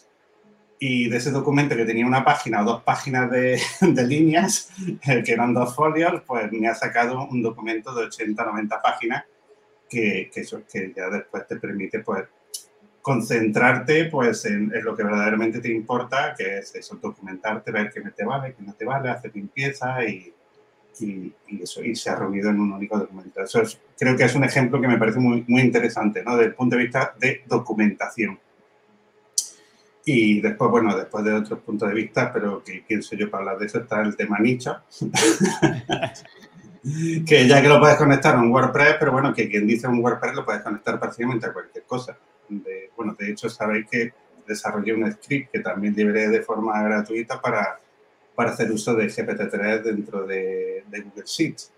y de ese documento que tenía una página o dos páginas de, de líneas, que eran dos folios, pues me ha sacado un documento de 80, 90 páginas que, que, eso, que ya después te permite pues concentrarte pues en, lo que verdaderamente te importa, que es eso, documentarte, ver qué te vale, qué no te vale, hacer limpieza y, y, eso, y se ha reunido en un único documento. Eso creo que es un ejemplo que me parece muy, muy interesante, ¿no? Desde el punto de vista de documentación. Y después, bueno, después de otros puntos de vista, pero que pienso yo para hablar de eso, está el tema nicho. que ya que lo puedes conectar a un WordPress, pero bueno, que quien dice un WordPress lo puedes conectar prácticamente a cualquier cosa bueno, de hecho sabéis que desarrollé un script que también liberé de forma gratuita para, para hacer uso de GPT-3 dentro de, Google Sheets.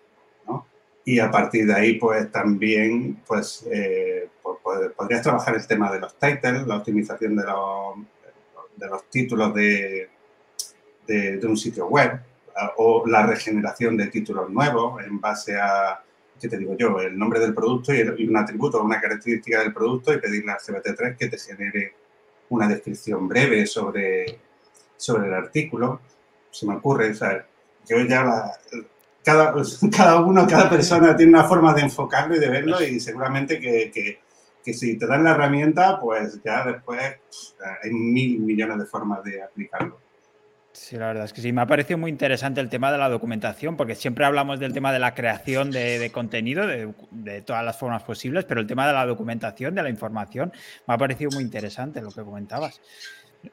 Y a partir de ahí, pues también, pues, eh, pues podrías trabajar el tema de los titles, la optimización de los, de los títulos de, de, un sitio web o la regeneración de títulos nuevos en base a ¿qué te digo yo? El nombre del producto y, un atributo una característica del producto y pedirle al CBT3 que te genere una descripción breve sobre, sobre el artículo. Se me ocurre, o sea, yo ya cada, cada uno, cada persona tiene una forma de enfocarlo y de verlo y seguramente que, que, que si te dan la herramienta, pues ya después hay mil millones de formas de aplicarlo. Sí, la verdad es que sí, me ha parecido muy interesante el tema de la documentación, porque siempre hablamos del tema de la creación de, contenido de, todas las formas posibles, pero el tema de la documentación, de la información, me ha parecido muy interesante lo que comentabas.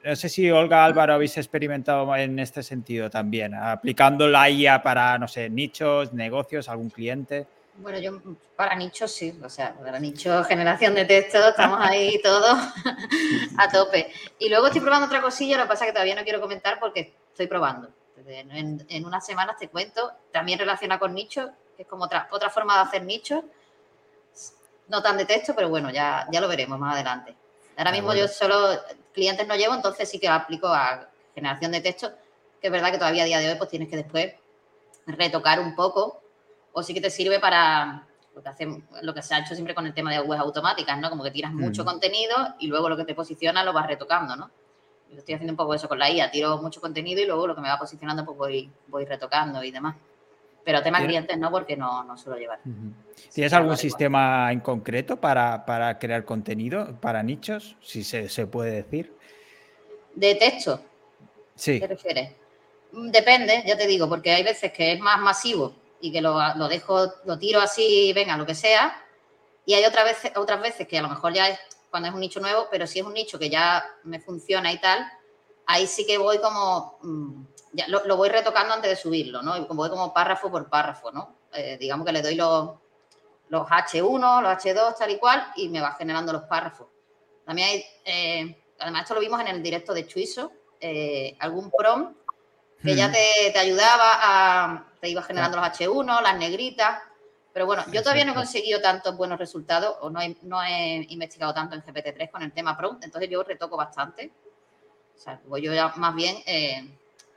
No sé si Olga Álvaro habéis experimentado en este sentido también, aplicando la IA para, no sé, nichos, negocios, algún cliente. Bueno, yo para nichos sí, o sea, para nichos, generación de texto, estamos ahí todos a tope. Y luego estoy probando otra cosilla, lo que pasa es que todavía no quiero comentar porque estoy probando. En, unas semanas te cuento, también relaciona con nichos, que es como otra, otra forma de hacer nichos, no tan de texto, pero bueno, ya, ya lo veremos más adelante. Ahora mismo yo solo clientes no llevo, entonces sí que aplico a generación de texto, que es verdad que todavía a día de hoy pues tienes que después retocar un poco o sí que te sirve para lo que, hace, lo que se ha hecho siempre con el tema de webs automáticas, ¿no? Como que tiras mucho contenido y luego lo que te posiciona lo vas retocando, ¿no? Yo estoy haciendo un poco eso con la IA, tiro mucho contenido y luego lo que me va posicionando pues voy, voy retocando y demás. Pero temas clientes no, porque no, no suelo llevar. ¿Tienes algún sistema en concreto para, para, crear contenido, para nichos, si se, se puede decir? ¿De texto? Sí. ¿Te refieres? Depende, ya te digo, porque hay veces que es más masivo y que lo, lo dejo, lo tiro así, venga, lo que sea. Y hay otras veces, otras veces que a lo mejor ya es cuando es un nicho nuevo, pero si es un nicho que ya me funciona y tal, ahí sí que voy como, mm, ya lo, lo voy retocando antes de subirlo, ¿no? Voy como párrafo por párrafo, ¿no? Eh, digamos que le doy los, los H1, los H2, tal y cual, y me va generando los párrafos. También hay, eh, además esto lo vimos en el directo de Chuiso, eh, algún prom que ya te, te, ayudaba a, te iba generando los H1, las negritas, pero bueno, yo todavía no he conseguido tantos buenos resultados o no he, no he investigado tanto en GPT-3 con el tema prom, entonces yo retoco bastante. O sea, voy yo ya más bien, eh,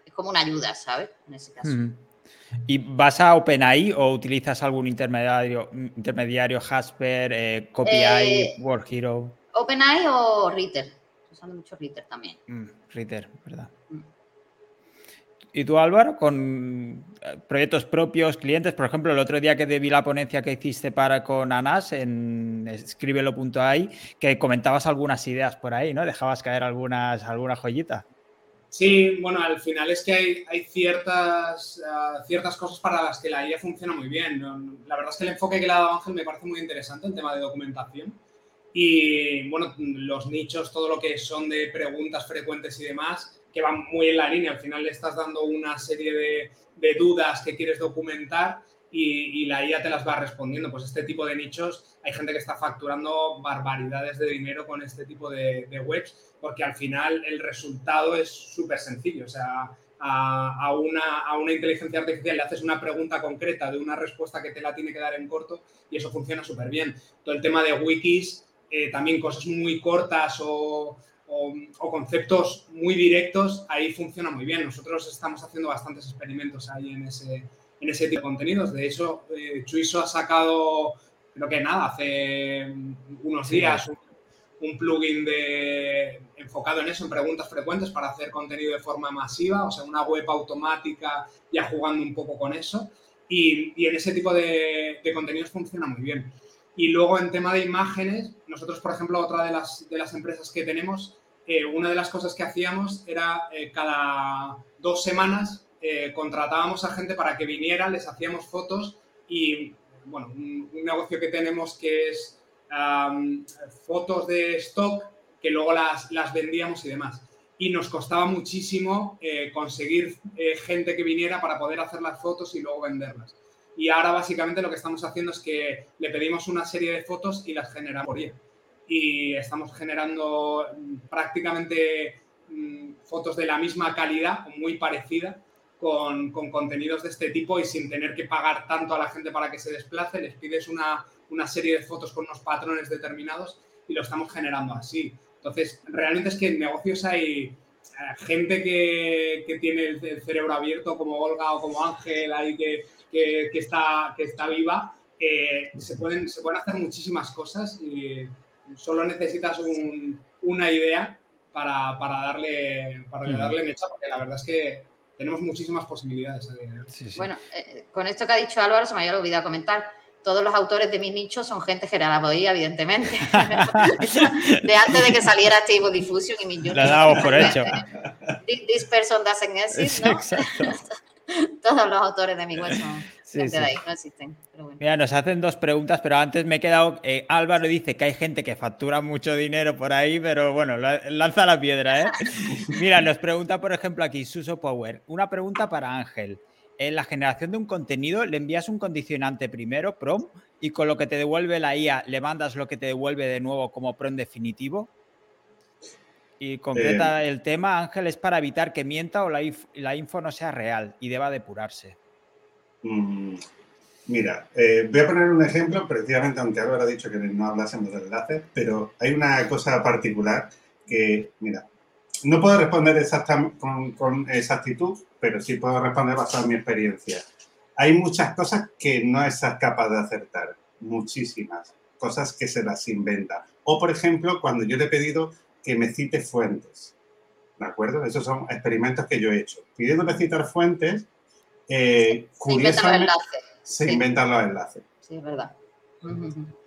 es como una ayuda, ¿sabes? En ese caso. Mm. ¿Y vas a OpenAI o utilizas algún intermediario, intermediario Hasper, eh, CopyAI, eh, WorkHero? ¿OpenAI o Ritter? Estoy usando mucho Ritter también. Mm, Ritter, ¿verdad? Mm. ¿Y tú, Álvaro, con eh, proyectos propios, clientes? Por ejemplo, el otro día que vi la ponencia que hiciste para con Anas en escríbelo.ai, que comentabas algunas ideas por ahí, ¿no? Dejabas caer algunas, alguna joyita. Sí, bueno, al final es que hay, hay ciertas, uh, ciertas cosas para las que la IA funciona muy bien. La verdad es que el enfoque que le ha dado Ángel me parece muy interesante en tema de documentación. Y bueno, los nichos, todo lo que son de preguntas frecuentes y demás, que van muy en la línea. Al final le estás dando una serie de, de dudas que quieres documentar y, y, la IA te las va respondiendo. Pues este tipo de nichos, hay gente que está facturando barbaridades de dinero con este tipo de, de webs, porque al final el resultado es súper sencillo. O sea, a, a, una, a, una, inteligencia artificial le haces una pregunta concreta de una respuesta que te la tiene que dar en corto y eso funciona súper bien. Todo el tema de wikis, eh, también cosas muy cortas o o, o, conceptos muy directos, ahí funciona muy bien. Nosotros estamos haciendo bastantes experimentos ahí en ese, en ese tipo de contenidos. De hecho, eh, Chuiso ha sacado, creo que nada, hace unos días un, un, plugin de, enfocado en eso, en preguntas frecuentes para hacer contenido de forma masiva, o sea, una web automática ya jugando un poco con eso. Y, y en ese tipo de, de contenidos funciona muy bien. Y luego en tema de imágenes, nosotros, por ejemplo, otra de las, de las empresas que tenemos una de las cosas que hacíamos era eh, cada dos semanas eh, contratábamos a gente para que viniera, les hacíamos fotos y, bueno, un, negocio que tenemos que es fotos de stock que luego las, vendíamos y demás. Y nos costaba muchísimo eh, conseguir gente que viniera para poder hacer las fotos y luego venderlas. Y ahora básicamente lo que estamos haciendo es que le pedimos una serie de fotos y las generamos por ella y estamos generando prácticamente mmm, fotos de la misma calidad muy parecida con, con, contenidos de este tipo y sin tener que pagar tanto a la gente para que se desplace, les pides una, una serie de fotos con unos patrones determinados y lo estamos generando así. Entonces, realmente es que en negocios hay eh, gente que, que tiene el, cerebro abierto, como Olga o como Ángel, ahí que, que, está, que está viva, se, pueden, se pueden hacer muchísimas cosas y solo necesitas un, una idea para, para darle, para mm. darle mecha, porque la verdad es que tenemos muchísimas posibilidades. Sí, sí. Bueno, eh, con esto que ha dicho Álvaro, se me había olvidado comentar. Todos los autores de mi nicho son gente generada por ella, evidentemente. de antes de que saliera Stable Diffusion y mi Lo damos por hecho. This person doesn't exist, ¿no? Todos los autores de mi web son Sí, sí. Ahí, no existen. Bueno. Mira, nos hacen dos preguntas, pero antes me he quedado. Eh, Álvaro dice que hay gente que factura mucho dinero por ahí, pero bueno, lanza la piedra, ¿eh? Mira, nos pregunta, por ejemplo, aquí Suso Power. Una pregunta para Ángel. En la generación de un contenido, le envías un condicionante primero, prom, y con lo que te devuelve la IA, le mandas lo que te devuelve de nuevo como prom definitivo. Y concreta eh... el tema, Ángel, es para evitar que mienta o la, la info no sea real y deba depurarse. Mm, mira, eh, voy a poner un ejemplo, precisamente aunque Álvaro ha dicho que no hablásemos de enlaces, pero hay una cosa particular que, mira, no puedo responder exactamente con, con, exactitud, pero sí puedo responder basado en mi experiencia. Hay muchas cosas que no estás capaz de acertar, muchísimas cosas que se las inventa. O, por ejemplo, cuando yo le he pedido que me cite fuentes, ¿de acuerdo? Esos son experimentos que yo he hecho. Pidiéndole citar fuentes, eh, curiosamente se sí. inventan los enlaces. Sí, es verdad.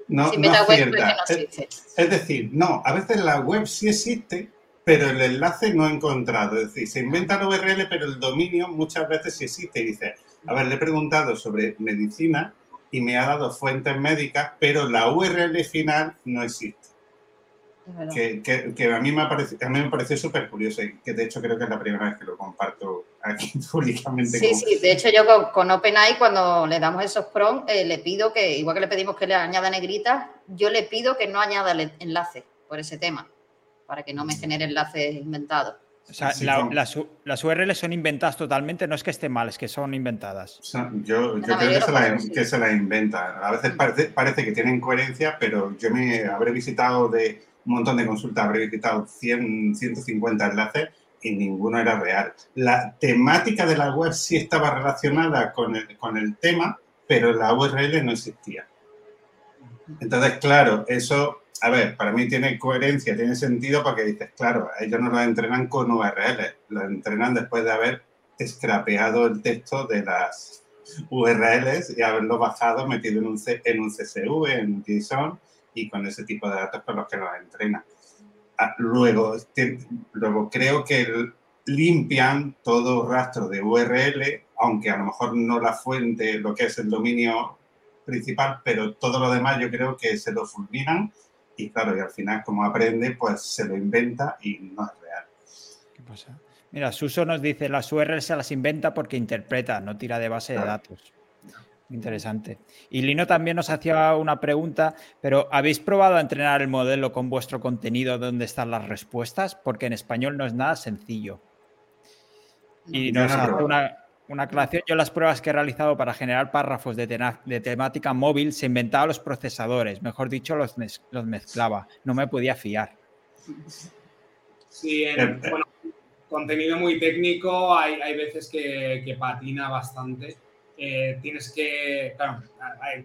No, se no acierta. No es, es, decir, no, a veces la web sí existe, pero el enlace no he encontrado. Es decir, se inventa la URL, pero el dominio muchas veces sí existe. Y dice, A ver, le he preguntado sobre medicina y me ha dado fuentes médicas, pero la URL final no existe. Que, a, mí me parece, a mí me pareció súper curioso y que de hecho creo que es la primera vez que lo comparto aquí públicamente. Sí, sí, de hecho yo con, OpenAI cuando le damos esos prompts eh, le pido que, igual que le pedimos que le añada negritas, yo le pido que no añada el enlace por ese tema, para que no me genere enlaces inventados. O sea, las, URLs son inventadas totalmente, no es que estén mal, es que son inventadas. yo, creo que se, la, que se, la, inventa. A veces parece, parece, que tienen coherencia, pero yo me habré visitado de un montón de consultas, habré visitado 100, 150 enlaces y ninguno era real. La temática de la web sí estaba relacionada con el, con el tema, pero la URL no existía. Entonces, claro, eso a ver, para mí tiene coherencia, tiene sentido porque dices, claro, ellos no lo entrenan con URL, lo entrenan después de haber scrapeado el texto de las URLs y haberlo bajado, metido en un, en un CSV, en JSON y con ese tipo de datos con los que lo entrenan. Luego, luego creo que limpian todo rastro de URL, aunque a lo mejor no la fuente, lo que es el dominio principal, pero todo lo demás yo creo que se lo fulminan y claro, y al final como aprende, pues se lo inventa y no es real. ¿Qué pasa? Mira, Suso nos dice, las URLs se las inventa porque interpreta, no tira de base de datos. Interesante. Y Lino también nos hacía una pregunta, pero ¿habéis probado a entrenar el modelo con vuestro contenido donde están las respuestas? Porque en español no es nada sencillo. Y nos hace una, una aclaración, yo las pruebas que he realizado para generar párrafos de, temática móvil se inventaba los procesadores, mejor dicho, los, los mezclaba. No me podía fiar. Sí, en, bueno, contenido muy técnico, hay, hay veces que, patina bastante. Eh, tienes que, claro,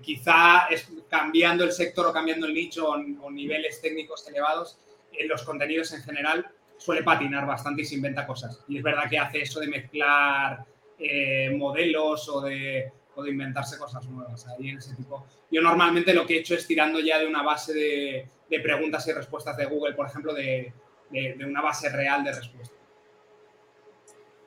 quizá cambiando el sector o cambiando el nicho o, niveles técnicos elevados, los contenidos en general suele patinar bastante y se inventa cosas. Y es verdad que hace eso de mezclar eh, modelos o de, o de, inventarse cosas nuevas. Ahí en ese tipo. Yo normalmente lo que he hecho es tirando ya de una base de, preguntas y respuestas de Google, por ejemplo, de una base real de respuestas.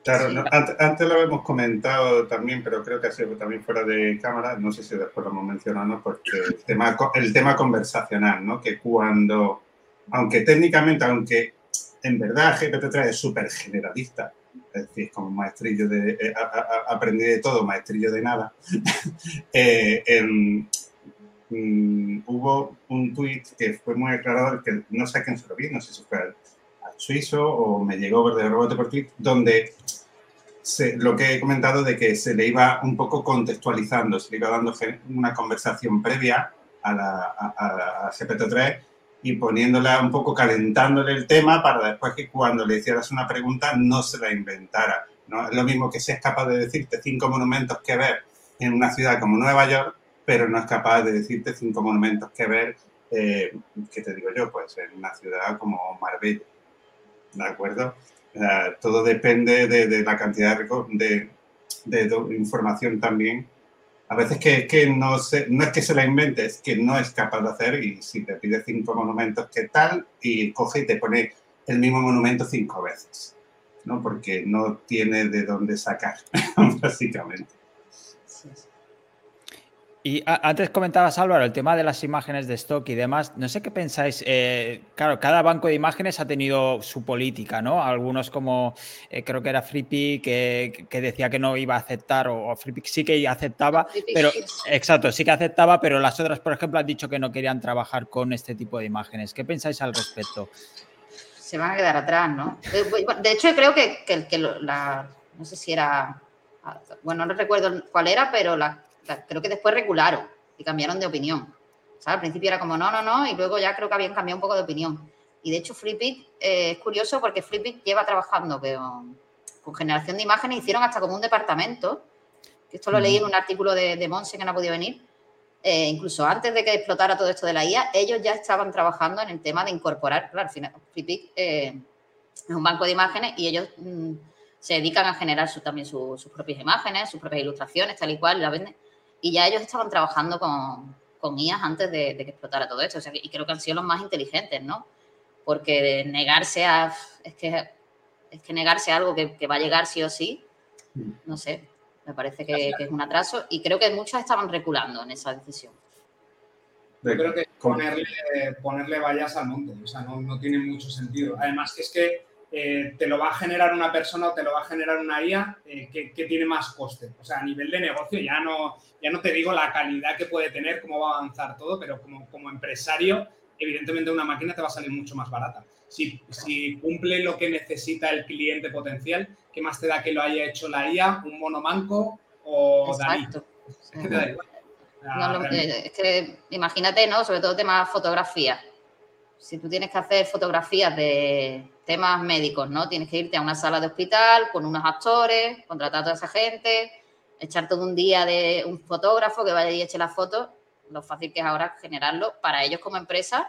Claro, antes, lo hemos comentado también, pero creo que ha sido también fuera de cámara, no sé si después lo hemos mencionado, porque el tema, el tema conversacional, ¿no? Que cuando, aunque técnicamente, aunque en verdad GPT-3 es súper generalista, es decir, como maestrillo de, eh, aprendí de todo, maestrillo de nada, eh, em, mm, hubo un tuit que fue muy aclarador, que no sé a quién se lo vi, no sé si fue al, suizo o me llegó de rebote por tweet, donde lo que he comentado de que se le iba un poco contextualizando, se le iba dando una conversación previa a, la, a, a GPT-3 y poniéndola un poco, calentándole el tema para después que cuando le hicieras una pregunta no se la inventara. ¿no? Es lo mismo que seas capaz de decirte cinco monumentos que ver en una ciudad como Nueva York, pero no es capaz de decirte cinco monumentos que ver, eh, ¿qué te digo yo? Pues en una ciudad como Marbella. ¿De acuerdo? Todo depende de, la cantidad de, información también a veces que, que no, se, es que se la invente, es que no es capaz de hacer y si te pide cinco monumentos, ¿qué tal? Y coge y te pone el mismo monumento cinco veces, ¿no? Porque no tiene de dónde sacar, básicamente. Y antes comentabas, Álvaro, el tema de las imágenes de stock y demás. No sé qué pensáis. Eh, claro, cada banco de imágenes ha tenido su política, ¿no? Algunos como, eh, creo que era FreePic, que, que, decía que no iba a aceptar, o, o sí que aceptaba, pero, exacto, sí que aceptaba, pero las otras, por ejemplo, han dicho que no querían trabajar con este tipo de imágenes. ¿Qué pensáis al respecto? Se van a quedar atrás, ¿no? De hecho, creo que, que, que la, no sé si era, bueno, no recuerdo cuál era, pero la creo que después regularon y cambiaron de opinión. al principio era como no, no, no, y luego ya creo que habían cambiado un poco de opinión. Y de hecho, FreePic eh, es curioso porque FreePic lleva trabajando con, generación de imágenes, hicieron hasta como un departamento. Esto lo leí en un artículo de, de Monse que no ha podido venir. Eh, incluso antes de que explotara todo esto de la IA, ellos ya estaban trabajando en el tema de incorporar, claro, al final, FreePic eh, es un banco de imágenes y ellos mm, se dedican a generar también sus propias imágenes, sus propias ilustraciones, tal y cual, y la venden y ya ellos estaban trabajando con, con IAS antes de, que explotara todo esto. O sea, y creo que han sido los más inteligentes, ¿no? Porque negarse a. Es que, es que negarse a algo que, va a llegar sí o sí, no sé. Me parece que, es un atraso y creo que muchos estaban reculando en esa decisión. Yo creo que ponerle, ponerle vallas al monte, o sea, no, tiene mucho sentido. Además, que es que eh, te lo va a generar una persona o te lo va a generar una IA eh, que, tiene más coste. O sea, a nivel de negocio, ya no, ya no te digo la calidad que puede tener, cómo va a avanzar todo, pero como, como empresario, evidentemente una máquina te va a salir mucho más barata. Si, si, cumple lo que necesita el cliente potencial, ¿qué más te da que lo haya hecho la IA, un monomanco o Exacto. es que imagínate, ¿no? Sobre todo temas fotografía. Si tú tienes que hacer fotografías de temas médicos, ¿no? Tienes que irte a una sala de hospital con unos actores, contratar a toda esa gente, echar todo un día de un fotógrafo que vaya y eche las fotos. Lo fácil que es ahora generarlo para ellos como empresa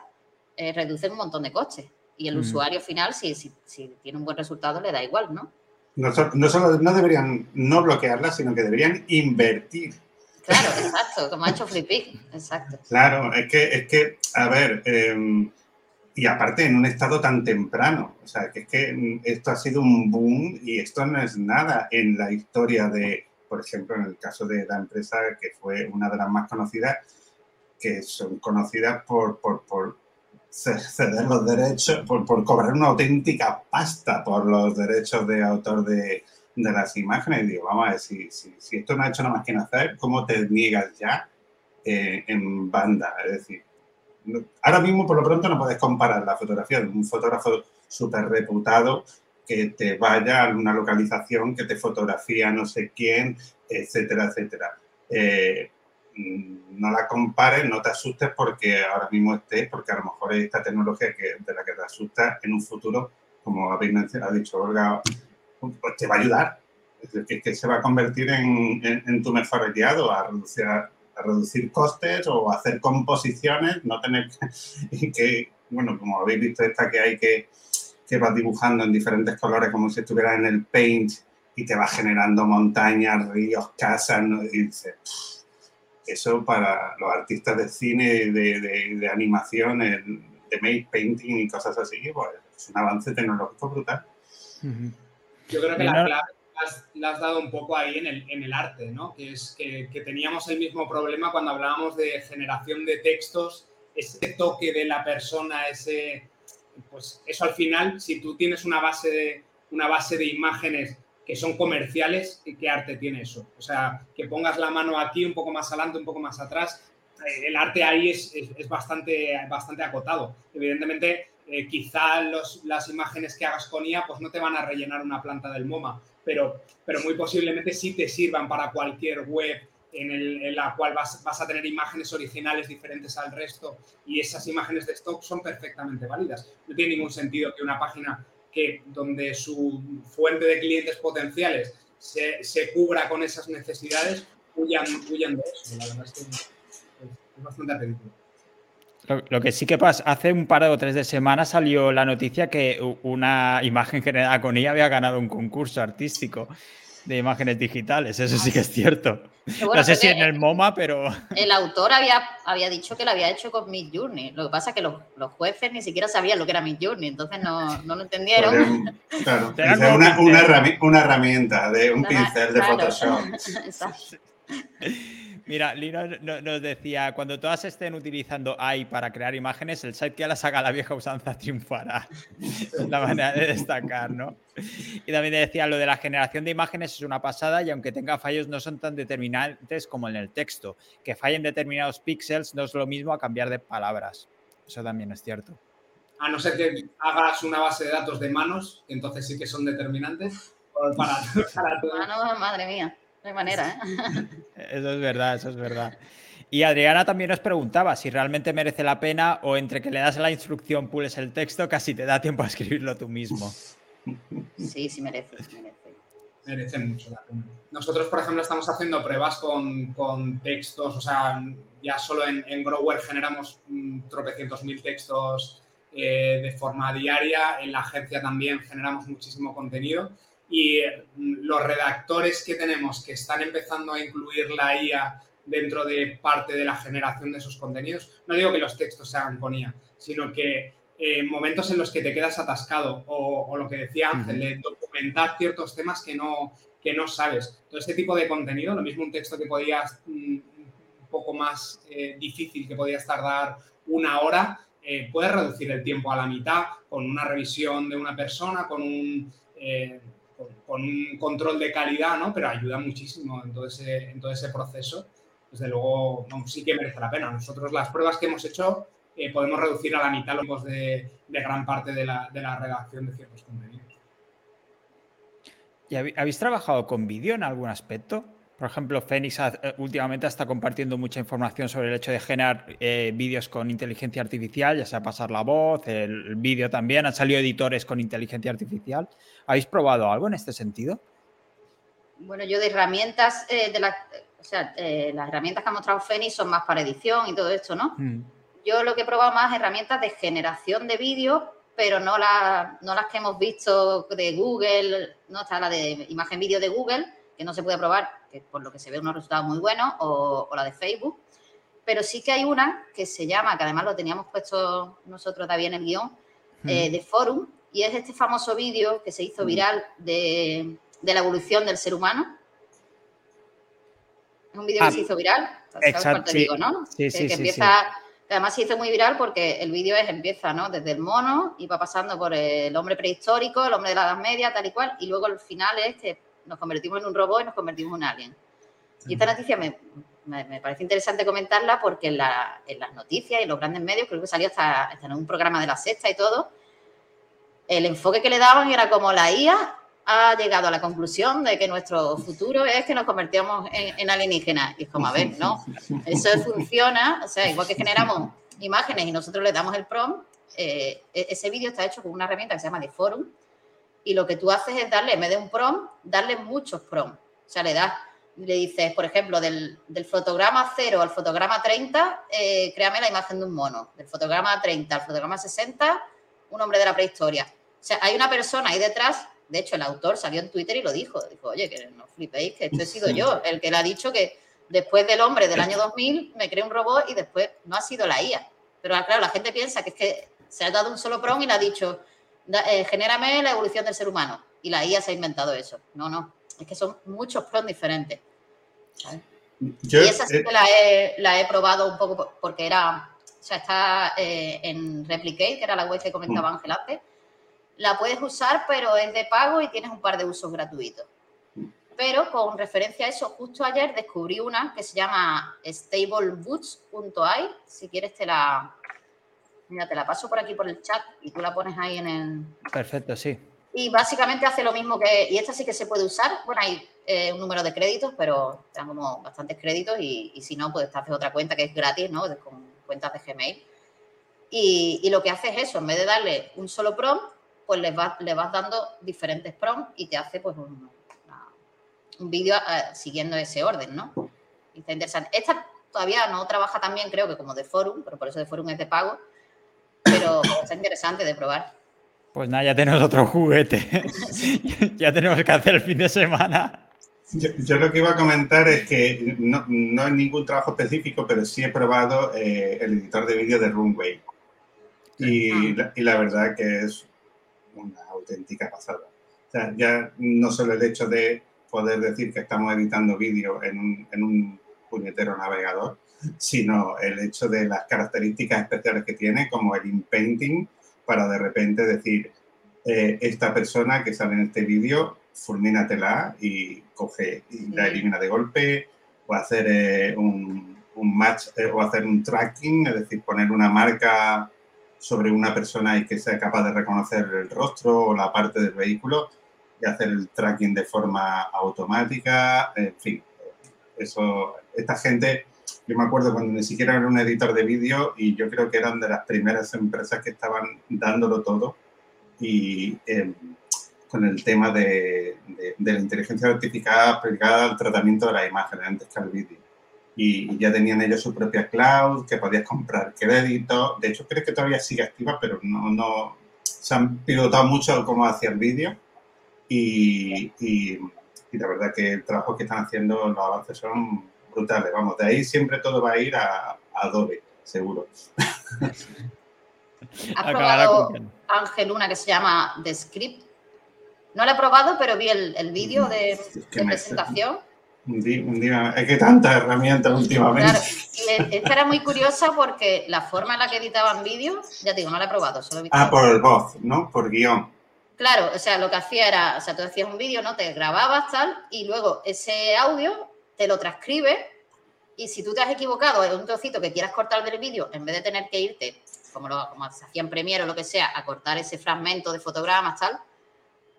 eh, reduce un montón de costes y el usuario final, si, si, tiene un buen resultado, le da igual, ¿no? No, no solo no deberían no bloquearla, sino que deberían invertir. Claro, exacto, como ha hecho Flippy, exacto. Claro, es que, es que a ver, em, y aparte en un estado tan temprano, o sea, que es que esto ha sido un boom y esto no es nada en la historia de, por ejemplo, en el caso de la empresa que fue una de las más conocidas, que son conocidas por, por, ceder los derechos, por, cobrar una auténtica pasta por los derechos de autor de, de las imágenes. digo, vamos a ver, si, si, si, esto no ha hecho nada más que nacer, ¿cómo te niegas ya eh, en banda? Es decir, ahora mismo por lo pronto no puedes comparar la fotografía de un fotógrafo súper reputado que te vaya a una localización, que te fotografía no sé quién, etcétera, etcétera. Eh, Mm, no la compares, no te asustes porque ahora mismo estés, porque a lo mejor esta tecnología que, de la que te asusta en un futuro, como habéis mencionado, ha dicho Olga, pues te va a ayudar. Es decir, que, se va a convertir en, tu mejor aliado, a reducir, reducir costes o hacer composiciones, no tener que, que, bueno, como habéis visto esta que hay que, que vas dibujando en diferentes colores como si estuviera en el paint y te va generando montañas, ríos, casas, y dices, eso para los artistas de cine, de, de, animación, de make painting y cosas así, pues es un avance tecnológico brutal. Yo creo que la clave la has, dado un poco ahí en el, en el arte, ¿no? Que es que, que, teníamos el mismo problema cuando hablábamos de generación de textos, ese toque de la persona, ese, pues eso al final, si tú tienes una base de, una base de imágenes que son comerciales qué arte tiene eso. O sea, que pongas la mano aquí, un poco más adelante, un poco más atrás. Eh, el arte ahí es, es, bastante, bastante acotado. Evidentemente, eh, quizá las imágenes que hagas con IA pues no te van a rellenar una planta del MoMA, pero, pero muy posiblemente sí te sirvan para cualquier web en, la cual vas, vas, a tener imágenes originales diferentes al resto y esas imágenes de stock son perfectamente válidas. No tiene ningún sentido que una página que donde su fuente de clientes potenciales se, se cubra con esas necesidades, huyan, huyan de eso. La verdad es que es, bastante. Lo, que sí que pasa, hace un par o tres de semanas salió la noticia que una imagen generada con ella había ganado un concurso artístico de imágenes digitales, eso sí que es cierto. no sé si en el MoMA, pero... El autor había, había dicho que lo había hecho con Mid Journey. Lo que pasa es que los, los, jueces ni siquiera sabían lo que era Mid Journey, entonces no, no lo entendieron. Claro, una, una, una, herramienta, de un pincel de Photoshop. Exacto. Mira, Lino nos decía, cuando todas estén utilizando AI para crear imágenes, el site que las haga la vieja usanza triunfará. es la manera de destacar, ¿no? Y también decía, lo de la generación de imágenes es una pasada y aunque tenga fallos no son tan determinantes como en el texto. Que fallen determinados píxeles no es lo mismo a cambiar de palabras. Eso también es cierto. A no ser que hagas una base de datos de manos, entonces sí que son determinantes. Para, para madre mía. No hay manera, ¿eh? Eso es verdad, eso es verdad. Y Adriana también nos preguntaba si realmente merece la pena o entre que le das la instrucción, pules el texto, casi te da tiempo a escribirlo tú mismo. Sí, sí merece, merece. Merece mucho la pena. Nosotros, por ejemplo, estamos haciendo pruebas con, con textos, o sea, ya solo en, en Grower generamos tropecientos mil textos eh, de forma diaria, en la agencia también generamos muchísimo contenido y mm, los redactores que tenemos que están empezando a incluir la IA dentro de parte de la generación de esos contenidos, no digo que los textos se hagan con IA, sino que en eh, momentos en los que te quedas atascado o, lo que decía Ángel, de documentar ciertos temas que no, que no sabes. Todo este tipo de contenido, lo mismo un texto que podías mm, un poco más eh, difícil, que podías tardar una hora, eh, puedes reducir el tiempo a la mitad con una revisión de una persona, con un, eh, con, un control de calidad, ¿no? Pero ayuda muchísimo en todo ese, proceso. Desde luego, sí que merece la pena. Nosotros las pruebas que hemos hecho podemos reducir a la mitad los de, gran parte de la, de la redacción de ciertos contenidos. ¿Y habéis trabajado con vídeo en algún aspecto? Por ejemplo, Fénix eh, últimamente está compartiendo mucha información sobre el hecho de generar eh, vídeos con inteligencia artificial, ya sea pasar la voz, el, vídeo también. Han salido editores con inteligencia artificial. ¿Habéis probado algo en este sentido? Bueno, yo de herramientas, eh, de o sea, las herramientas que ha mostrado Fénix son más para edición y todo esto, ¿no? Mm. Yo lo que he probado más herramientas de generación de vídeo pero no, no las que hemos visto de Google, no está la de imagen vídeo de Google, que no se puede probar, que por lo que se ve unos resultados muy buenos, o, la de Facebook. Pero sí que hay una que se llama, que además lo teníamos puesto nosotros también en el guion, eh, de Forum, y es este famoso vídeo que se hizo viral de, la evolución del ser humano. Es un vídeo que ah, se hizo viral. Exacto. Sí. ¿no? Sí, sí, que, empieza Además se hizo muy viral porque el vídeo es, empieza, ¿no? Desde el mono y va pasando por el hombre prehistórico, el hombre de la Edad Media, tal y cual, y luego el final es que nos convertimos en un robot y nos convertimos en un alien. Y esta noticia me, parece interesante comentarla porque en, las noticias y en los grandes medios, creo que salió hasta, hasta, en un programa de la sexta y todo, el enfoque que le daban era como la IA ha llegado a la conclusión de que nuestro futuro es que nos convertimos en, alienígenas. Y es como, a ver, no, eso funciona, o sea, igual que generamos imágenes y nosotros le damos el prompt, eh, e-, ese vídeo está hecho con una herramienta que se llama de Forum y lo que tú haces es darle, en vez de un prompt, darle muchos prompts. O sea, le das, le dices, por ejemplo, del, fotograma 0 al fotograma 30, eh, créame la imagen de un mono. Del fotograma 30 al fotograma 60, un hombre de la prehistoria. O sea, hay una persona ahí detrás de hecho, el autor salió en Twitter y lo dijo. Dijo, oye, que no flipéis, que esto he sido yo, el que le ha dicho que después del hombre del año 2000 me creé un robot y después no ha sido la IA. Pero claro, la gente piensa que es que se ha dado un solo prompt y le ha dicho, eh, genérame la evolución del ser humano. Y la IA se ha inventado eso. No, no. Es que son muchos prompts diferentes. y esa sí que la he, probado un poco porque era, o sea, está eh, en Replicate, que era la web que comentaba mm. Ángel antes la puedes usar, pero es de pago y tienes un par de usos gratuitos. Pero con referencia a eso, justo ayer descubrí una que se llama stableboots.ai. Si quieres te la, mira, te la paso por aquí por el chat y tú la pones ahí en el... Perfecto, sí. Y básicamente hace lo mismo que... Y esta sí que se puede usar. Bueno, hay eh, un número de créditos, pero te dan como bastantes créditos y, si no, pues te haces otra cuenta que es gratis, ¿no? Con cuentas de Gmail. Y, y, lo que hace es eso, en vez de darle un solo prompt, pues le vas, le vas dando diferentes prompts y te hace pues un, vídeo eh, siguiendo ese orden, ¿no? Y está interesante. Esta todavía no trabaja tan bien, creo que como de Forum, pero por eso de Forum es de pago, pero está interesante de probar. Pues nada, ya tenemos otro juguete. ya tenemos que hacer el fin de semana. Yo, lo que iba a comentar es que no, no hay ningún trabajo específico, pero sí he probado eh, el editor de vídeo de Runway. Y, ah. y, la, verdad que es una auténtica pasada. O sea, ya no solo el hecho de poder decir que estamos editando vídeo en un, en un puñetero navegador, sino el hecho de las características especiales que tiene, como el inpainting, para de repente decir, eh, esta persona que sale en este vídeo, fulmínatela y coge y la elimina de golpe, o hacer eh, un, un, match, eh, o hacer un tracking, es decir, poner una marca sobre una persona y que sea capaz de reconocer el rostro o la parte del vehículo y hacer el tracking de forma automática, en fin, eso, esta gente, yo me acuerdo cuando ni siquiera era un editor de vídeo y yo creo que eran de las primeras empresas que estaban dándolo todo y em, con el tema de, de, la inteligencia artificial aplicada al tratamiento de la imagen antes que al vídeo y, ya tenían ellos su propia cloud, que podías comprar crédito. De hecho, creo que todavía sigue activa, pero no, no se han pilotado mucho cómo hacía el vídeo. Y, y, la verdad que el trabajo que están haciendo, los avances son brutales. Vamos, de ahí siempre todo va a ir a, Adobe, seguro. ¿Has probado Ángel una que se llama The Script? No lo he probado, pero vi el, vídeo de, presentación. Es que tantas herramientas últimamente. Claro, esta era muy curiosa porque la forma en la que editaban vídeos, ya digo, no la he probado, solo he visto. Ah, por el voz, ¿no? Por guion. Claro, o sea, lo que hacía era, o sea, tú hacías un vídeo, ¿no? Te grababas tal, y luego ese audio te lo transcribe, y si tú te has equivocado en un trocito que quieras cortar del vídeo, en vez de tener que irte, como, lo, como se hacía en Premiere o lo que sea, a cortar ese fragmento de fotogramas, tal,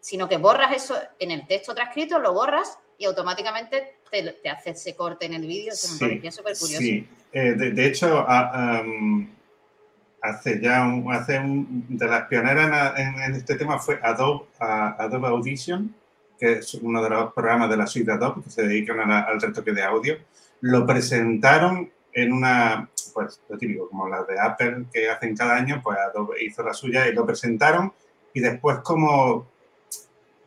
sino que borras eso en el texto transcrito, lo borras y automáticamente te, hace ese corte en el vídeo. Eso me parecía súper curioso. Sí, eh, de, hecho, hace ya un, hace de las pioneras en, este tema fue Adobe, Adobe Audition, que es uno de los programas de la suite Adobe que se dedican al retoque de audio. Lo presentaron en una, pues lo típico, como las de Apple que hacen cada año, pues Adobe hizo la suya y lo presentaron y después como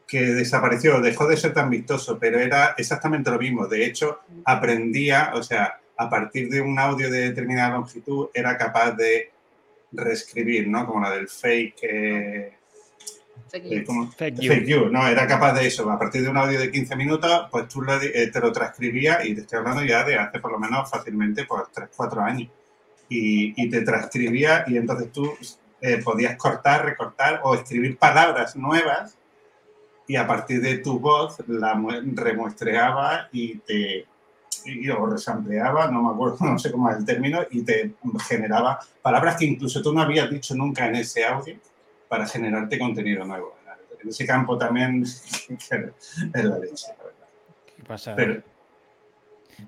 que desapareció, dejó de ser tan vistoso, pero era exactamente lo mismo. De hecho, aprendía, o sea, a partir de un audio de determinada longitud, era capaz de reescribir, ¿no? Como la del fake. Eh, fake, eh, you. No, era capaz de eso. A partir de un audio de 15 minutos, pues tú eh, te lo transcribías y te estoy hablando ya de hace por lo menos fácilmente pues 3, 4 años. Y, y te transcribía y entonces tú podías cortar, recortar o escribir palabras nuevas y a partir de tu voz la remuestreaba y te o resampleaba, no me acuerdo, no sé cómo es el término, y te generaba palabras que incluso tú no habías dicho nunca en ese audio para generarte contenido nuevo. En ese campo también es la leche, la verdad. ¿Qué pasa?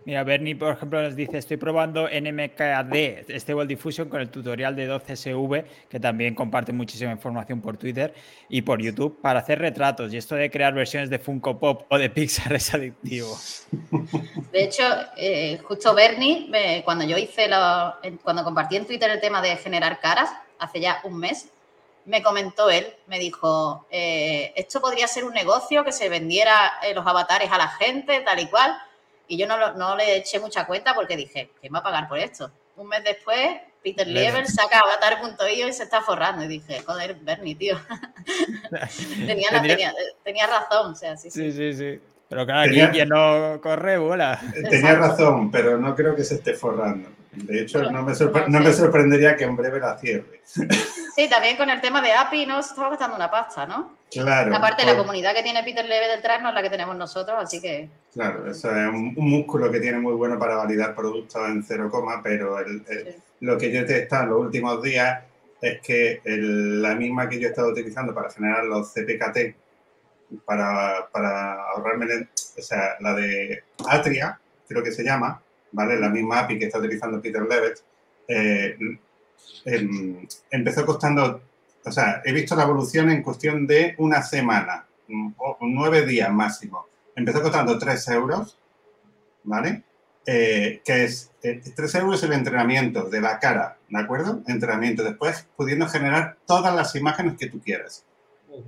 Mira, Bernie, por ejemplo, nos dice, estoy probando NMKD Stable Diffusion con el tutorial de 12SV, que también comparte muchísima información por Twitter y por YouTube, para hacer retratos. Y esto de crear versiones de Funko Pop o de Pixar es adictivo. De hecho, eh, justo Bernie, cuando yo hice, la, cuando compartí en Twitter el tema de generar caras, hace ya un mes, me comentó él, me dijo, eh, esto podría ser un negocio que se vendiera eh, los avatares a la gente, tal y cual. Y yo no, no le eché mucha cuenta porque dije, ¿quién va a pagar por esto? Un mes después, Peter Lieber saca avatar.io y se está forrando. Y dije, joder, Bernie, tío. tenía, tenía, razón, o sea, sí, sí. Sí, sí, Pero claro, aquí quien no corre, bola. Tenía razón, pero no creo que se esté forrando. De hecho, no, me no, me sorprendería que en breve la cierre. Sí, también con el tema de API no se estaba gastando una pasta, ¿no? Claro. Aparte, la comunidad que tiene Peter Leve detrás no es la que tenemos nosotros, así que. Claro, eso es un, músculo que tiene muy bueno para validar productos en cero coma, pero lo que yo he testado en los últimos días es que la misma que yo he estado utilizando para generar los CPKT, para, para ahorrarme, o sea, la de Atria, creo que se llama, ¿vale? La misma API que está utilizando Peter Levitt, eh, em, empezó costando o sea, he visto la evolución en cuestión de una semana, o nueve días máximo. Empezó costando 3 euros, ¿vale? Eh, que es 3 eh, euros el entrenamiento de la cara, ¿de acuerdo? Entrenamiento. Después pudiendo generar todas las imágenes que tú quieras.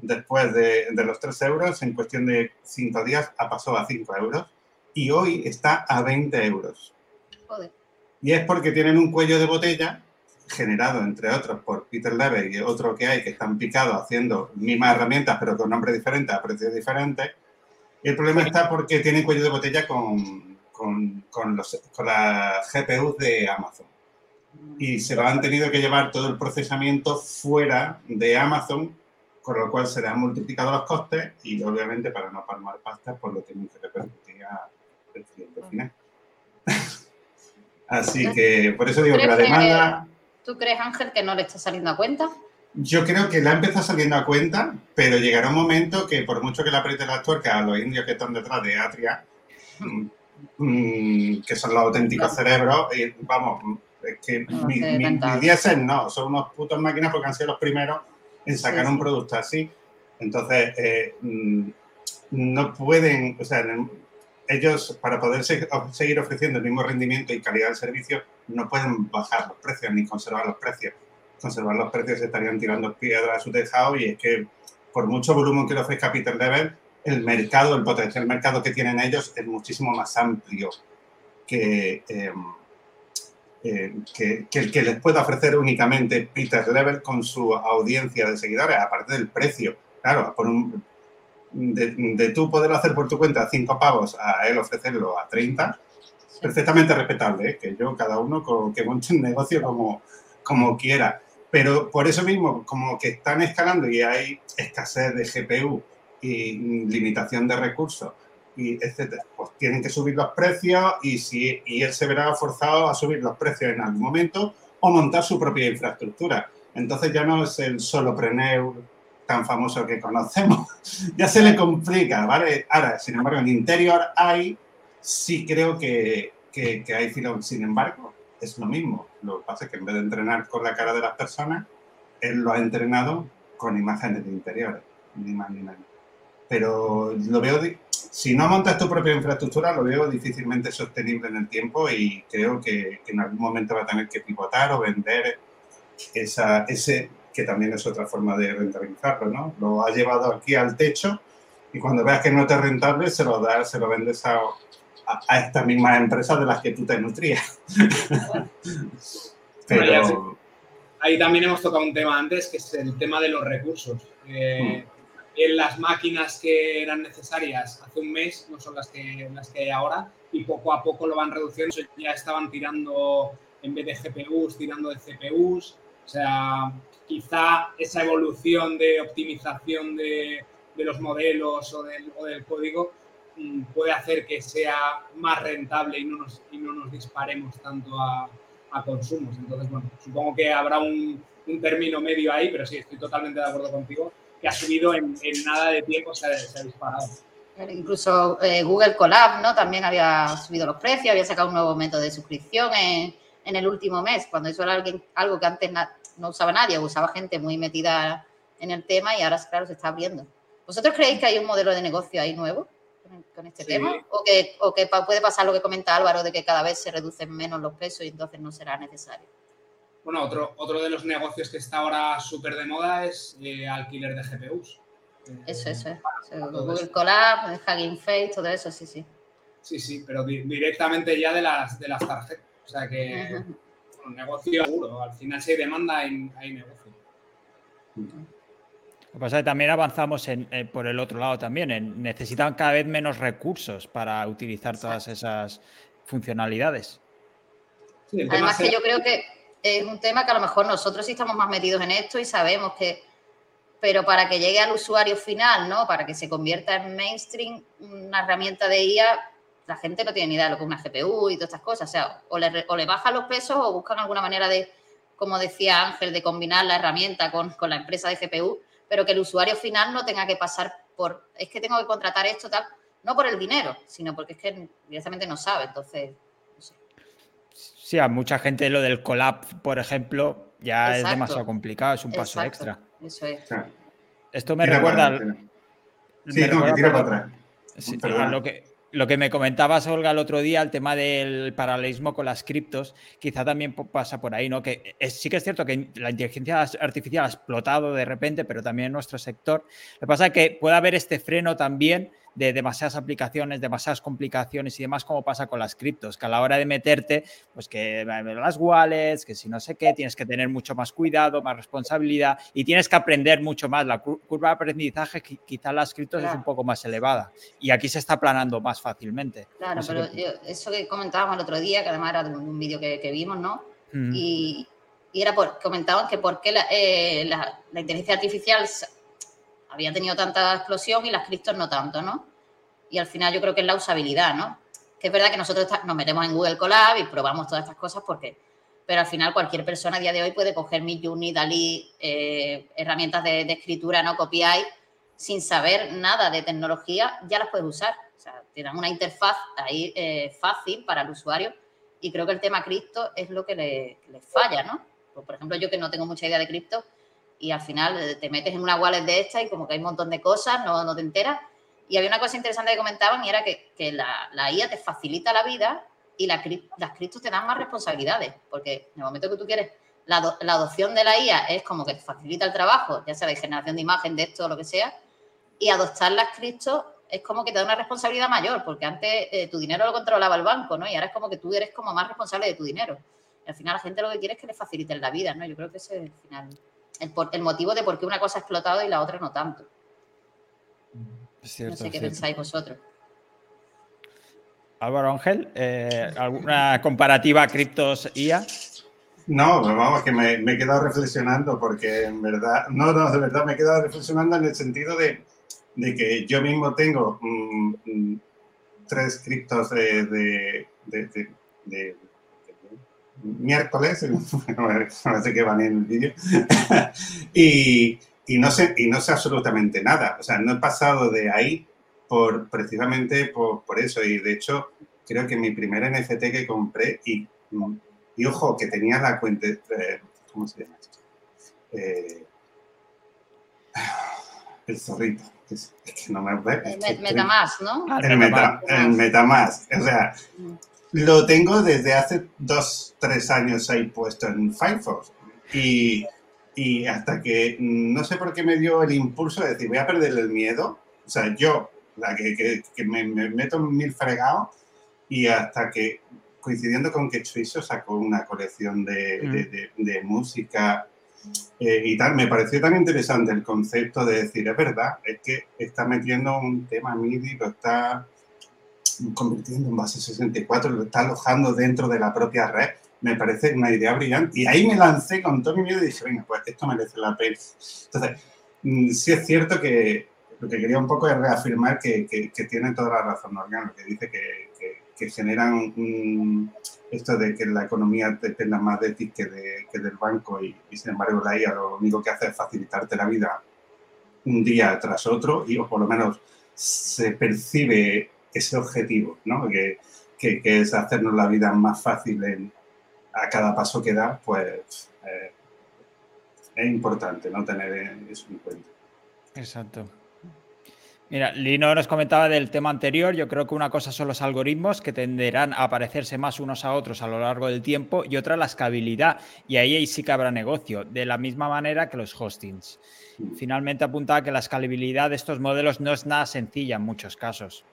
Después de, de los 3 euros, en cuestión de 5 días, ha pasado a 5 euros. Y hoy está a 20 euros. Joder. Y es porque tienen un cuello de botella generado, entre otros, por Peter Levy y otro que hay que están picados haciendo mismas herramientas, pero con nombres diferentes, a precios diferentes. Y el problema está porque tienen cuello de botella con, con, con, los, con las GPUs de Amazon. Y se lo han tenido que llevar todo el procesamiento fuera de Amazon, con lo cual se le han multiplicado los costes y obviamente para no palmar pastas, pues lo tienen que repercutir cliente final. Así que por eso digo que la demanda ¿Tú crees, Ángel, que no le está saliendo a cuenta? Yo creo que la empezado saliendo a cuenta, pero llegará un momento que por mucho que le apriete las tuercas a los indios que están detrás de Atria, mm, que son los auténticos cerebros, y vamos, es que mi, mi, no, son unos putos máquinas porque han sido los primeros en sacar un producto así. Entonces, eh, mm, no pueden, o sea, ellos para poder seguir ofreciendo el mismo rendimiento y calidad del servicio no pueden bajar los precios ni conservar los precios. Conservar los precios estarían tirando piedras a su tejado y es que por mucho volumen que le ofrezca Peter Level, el mercado, el potencial mercado que tienen ellos es muchísimo más amplio que, em, eh, que, el que les pueda ofrecer únicamente Peter Level con su audiencia de seguidores, aparte del precio. Claro, por un, de, tú poder hacer por tu cuenta cinco pavos a él ofrecerlo a 30, perfectamente respetable, ¿eh? que yo, cada uno que monte un negocio como, como quiera. Pero por eso mismo, como que están escalando y hay escasez de GPU y limitación de recursos, y etcétera, pues tienen que subir los precios y, si, y él se verá forzado a subir los precios en algún momento o montar su propia infraestructura. Entonces ya no es el solo Preneur tan famoso que conocemos, ya se le complica, ¿vale? Ahora, sin embargo, en interior hay, sí creo que, que, hay filón, sin embargo, es lo mismo. Lo que pasa es que en vez de entrenar con la cara de las personas, él lo ha entrenado con imágenes de interiores, ni más ni menos. Pero lo veo, si no montas tu propia infraestructura, lo veo difícilmente sostenible en el tiempo y creo que, que en algún momento va a tener que pivotar o vender esa, ese, que también es otra forma de rentabilizarlo, ¿no? Lo ha llevado aquí al techo y cuando veas que no te es rentable, se lo das, se lo vendes a, a, estas mismas empresas de las que tú te nutrías. Pero... Ahí también hemos tocado un tema antes, que es el tema de los recursos. Eh, mm. En las máquinas que eran necesarias hace un mes no son las que, las que hay ahora y poco a poco lo van reduciendo. Ya estaban tirando, en vez de GPUs, tirando de CPUs. O sea, quizá esa evolución de optimización de, de los modelos o del, o del código Mm, puede hacer que sea más rentable y no nos, y no nos disparemos tanto a, a, consumos. Entonces, bueno, supongo que habrá un, un, término medio ahí, pero sí, estoy totalmente de acuerdo contigo, que ha subido en, nada de tiempo, se ha, disparado. Incluso eh, Google Colab, ¿no? También había subido los precios, había sacado un nuevo método de suscripción en, en el último mes, cuando eso era algo que antes no usaba nadie, usaba gente muy metida en el tema y ahora, claro, se está abriendo. ¿Vosotros creéis que hay un modelo de negocio ahí nuevo? con este tema? ¿O que, ¿O que puede pasar lo que comenta Álvaro de que cada vez se reducen menos los pesos y entonces no será necesario? Bueno, otro, otro de los negocios que está ahora súper de moda es eh, alquiler de GPUs. Eso, eso. es. Google Colab, Hugging Face, todo eso, sí, sí. Sí, sí, pero directamente ya de las, de las tarjetas. O sea que, un negocio seguro. Al final, si hay demanda, hay, hay negocio. Lo que pasa es que también avanzamos en, eh, por el otro lado también. necesitan cada vez menos recursos para utilizar todas esas funcionalidades. Además que yo creo que es un tema que a lo mejor nosotros sí estamos más metidos en esto y sabemos que, pero para que llegue al usuario final, ¿no? Para que se convierta en mainstream, una herramienta de IA, la gente no tiene ni idea de lo que es una GPU y todas estas cosas. O sea, o le, o le bajan los pesos o buscan alguna manera de, como decía Ángel, de combinar la herramienta con, con la empresa de GPU pero que el usuario final no tenga que pasar por, es que tengo que contratar esto, tal, no por el dinero, sino porque es que directamente no sabe, entonces, no sé. Sí, a mucha gente lo del collab, por ejemplo, ya es demasiado complicado, es un paso extra. Eso es. Esto me recuerda... Sí, no, que tira para atrás. Sí, lo que, lo que me comentabas, Olga, el otro día, el tema del paralelismo con las criptos, quizá también pasa por ahí, ¿no? Que sí que es cierto que la inteligencia artificial ha explotado de repente, pero también en nuestro sector. Lo que pasa es que puede haber este freno también de demasiadas aplicaciones, demasiadas complicaciones y demás, como pasa con las criptos, que a la hora de meterte, pues que las wallets, que si no sé qué, tienes que tener mucho más cuidado, más responsabilidad y tienes que aprender mucho más. La curva de aprendizaje, quizá las criptos es un poco más elevada y aquí se está aplanando más fácilmente. Claro, pero eso que comentábamos el otro día, que además era de un, vídeo que, vimos, ¿no? y, era por, comentaban que por qué la, eh, la, la inteligencia artificial había tenido tanta explosión y las criptos no tanto, ¿no? Y al final yo creo que es la usabilidad, ¿no? Que es verdad que nosotros nos metemos en Google Colab y probamos todas estas cosas porque, pero al final cualquier persona a día de hoy puede coger Midjourney, Dalí, eh, herramientas de, escritura, ¿no? Copiar sin saber nada de tecnología, ya las puedes usar. O sea, tienen una interfaz ahí eh, fácil para el usuario y creo que el tema cripto es lo que le, le falla, ¿no? Pues, por ejemplo, yo que no tengo mucha idea de cripto, y al final eh, te metes en una wallet de esta y como que hay un montón de cosas, no, no te enteras. Y había una cosa interesante que comentaban y era que, que la, la, IA te facilita la vida y la, las criptos te dan más responsabilidades, porque en el momento que tú quieres, la, la, adopción de la IA es como que te facilita el trabajo, ya sea de generación de imagen, de esto lo que sea, y adoptar las criptos es como que te da una responsabilidad mayor, porque antes eh, tu dinero lo controlaba el banco, ¿no? Y ahora es como que tú eres como más responsable de tu dinero. Y al final la gente lo que quiere es que le faciliten la vida, ¿no? Yo creo que ese es el final el, motivo de por qué una cosa ha explotado y la otra no tanto. no sé qué pensáis vosotros. Álvaro Ángel, eh, ¿alguna comparativa criptos IA? No, vamos, que me, he quedado reflexionando porque en verdad, no, no, de verdad me he quedado reflexionando en el sentido de, que yo mismo tengo mm, mm, tres criptos de, miércoles, no sé qué van en el vídeo, y, no sé, y no sé absolutamente nada. O sea, no he pasado de ahí por precisamente por, por eso. Y de hecho, creo que mi primer NFT que compré, y, y ojo, que tenía la cuenta, eh, ¿cómo se llama esto? Eh, el zorrito. Es, que no me el Metamask, ¿no? Ah, el, meta, el Metamask. O sea, mm. Lo tengo desde hace dos, tres años ahí puesto en Firefox. Y, y hasta que no sé por qué me dio el impulso de decir, voy a perder el miedo. O sea, yo la que, que, me, meto en mil fregados y hasta que, coincidiendo con que Chuiso sacó una colección de, mm. de, música eh, y tal, me pareció tan interesante el concepto de decir, es verdad, es que está metiendo un tema MIDI, lo está convirtiendo en base 64, lo está alojando dentro de la propia red. Me parece una idea brillante. Y ahí me lancé con todo mi miedo y dije, venga, pues esto merece la pena. Entonces, mm, sí es cierto que lo que quería un poco es reafirmar que, que, tiene toda la razón Morgan, que dice que, que generan esto de que la economía dependa más de ti que, de, que del banco y, sin embargo la IA lo único que hace es facilitarte la vida un día tras otro y o por lo menos se percibe ese objetivo, ¿no? que, que, es hacernos la vida más fácil en, a cada paso que da, pues eh, es importante ¿no? tener eso en cuenta. Exacto. Mira, Lino nos comentaba del tema anterior. Yo creo que una cosa son los algoritmos que tenderán a parecerse más unos a otros a lo largo del tiempo y otra la escalabilidad. Y ahí sí que habrá negocio, de la misma manera que los hostings. Finalmente apuntaba que la escalabilidad de estos modelos no es nada sencilla en muchos casos.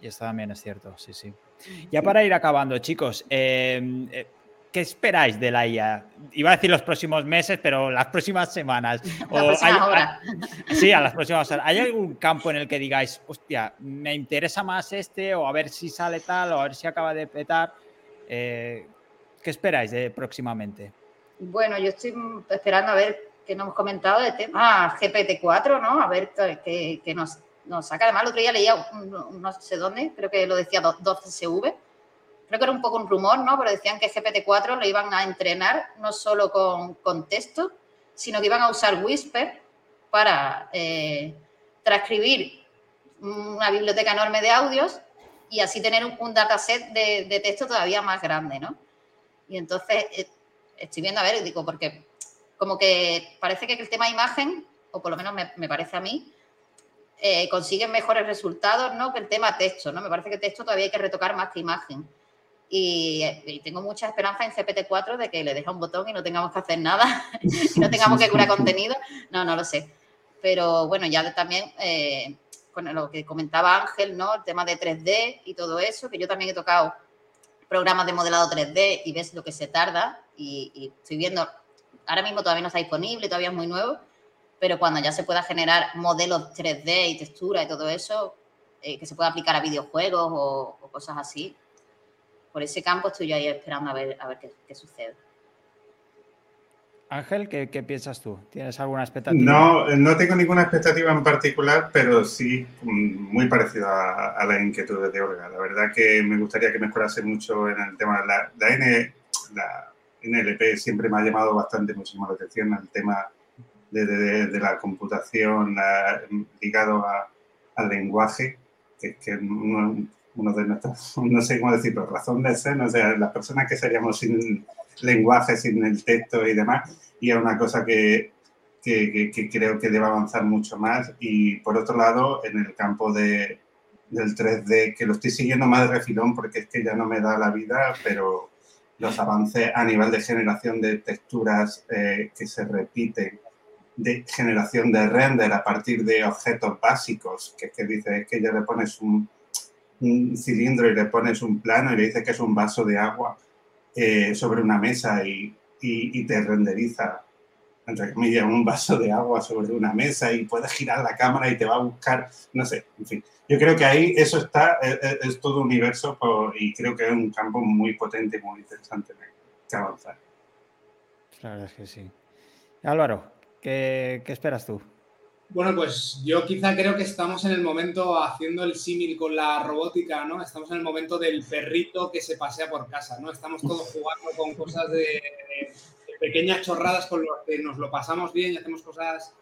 Y esto también es cierto, sí, sí. Ya para ir acabando, chicos, eh, eh, ¿qué esperáis de la IA? Iba a decir los próximos meses, pero las próximas semanas. La sí, a las próximas horas. ¿Hay algún campo en el que digáis, hostia, me interesa más este, o a ver si sale tal, o a ver si acaba de petar? Eh, ¿Qué esperáis de próximamente? Bueno, yo estoy esperando a ver qué nos hemos comentado de tema GPT-4, ¿no? A ver qué, nos, nos, saca. Además, el otro día leía, no sé dónde, creo que lo decía 12CV creo que era un poco un rumor, ¿no? Pero decían que GPT-4 lo iban a entrenar no solo con, con, texto, sino que iban a usar Whisper para eh, transcribir una biblioteca enorme de audios y así tener un, dataset de, texto todavía más grande, ¿no? Y entonces eh, estoy viendo, a ver, digo, porque como que parece que el tema imagen, o por lo menos me, parece a mí, eh, consiguen mejores resultados, ¿no? Que el tema texto, ¿no? Me parece que texto todavía hay que retocar más que imagen. Y, tengo mucha esperanza en GPT-4 de que le deje un botón y no tengamos que hacer nada y no tengamos que curar contenido. No, no lo sé. Pero bueno, ya también eh, con lo que comentaba Ángel, ¿no? El tema de 3D y todo eso, que yo también he tocado programas de modelado 3D y ves lo que se tarda y, estoy viendo, ahora mismo todavía no está disponible, todavía es muy nuevo, pero cuando ya se pueda generar modelos 3D y textura y todo eso, eh, que se pueda aplicar a videojuegos o cosas así, por ese campo estoy yo ahí esperando a ver, a ver qué, sucede. Ángel, ¿qué, piensas tú? ¿Tienes alguna expectativa? No, no tengo ninguna expectativa en particular, pero sí mm, muy parecida a, la inquietud de Olga. La verdad que me gustaría que mejorase mucho en el tema de la, la, N, la NLP siempre me ha llamado bastante muchísimo la atención el tema de, la computación ligado al lenguaje, que, que uno de nuestros, no sé cómo decirlo, razón de ser, o sea, las personas que seríamos sin lenguaje, sin el texto y demás, y es una cosa que, que, que, creo que debe avanzar mucho más. Y por otro lado, en el campo de, del 3D, que lo estoy siguiendo más de refilón porque es que ya no me da la vida, pero los avances a nivel de generación de texturas eh, que se repiten, de generación de render a partir de objetos básicos, que, que dice que ya le pones un, cilindro y le pones un plano y le dices que es un vaso de agua eh, sobre una mesa y, y, te renderiza entre comillas, un vaso de agua sobre una mesa y puedes girar la cámara y te va a buscar, no sé, en fin. Yo creo que ahí eso está, es, todo universo y creo que es un campo muy potente y muy interesante que avanzar. Claro, es que sí. Álvaro, ¿qué, qué esperas tú? Bueno, pues yo quizá creo que estamos en el momento haciendo el símil con la robótica, ¿no? Estamos en el momento del perrito que se pasea por casa, ¿no? Estamos todos jugando con cosas de, pequeñas chorradas con las que nos lo pasamos bien y hacemos cosas,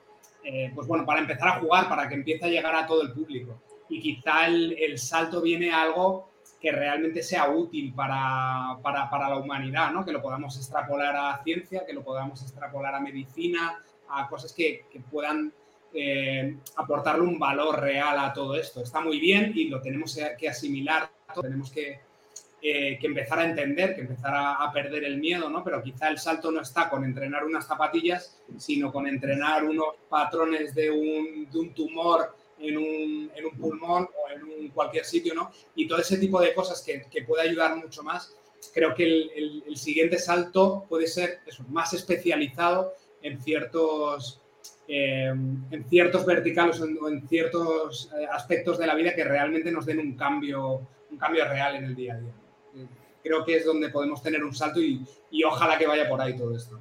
eh, pues bueno, para empezar a jugar, para que empiece a llegar a todo el público. Y quizá el, salto viene a algo que realmente sea útil para, para, para, la humanidad, ¿no? Que lo podamos extrapolar a ciencia, que lo podamos extrapolar a medicina, cosas que, que puedan eh, aportarle un valor real a todo esto. Está muy bien y lo tenemos que asimilar, tenemos que, eh, que empezar a entender, que empezar a, perder el miedo, ¿no? Pero quizá el salto no está con entrenar unas zapatillas, sino con entrenar unos patrones de un, de un tumor en un, en un, pulmón o en un cualquier sitio, ¿no? Y todo ese tipo de cosas que, que puede ayudar mucho más. Creo que el, el, siguiente salto puede ser eso, más especializado en ciertos, eh, en ciertos verticales o en, ciertos eh, aspectos de la vida que realmente nos den un cambio, un cambio real en el día a día. Eh, creo que es donde podemos tener un salto y, ojalá que vaya por ahí todo esto.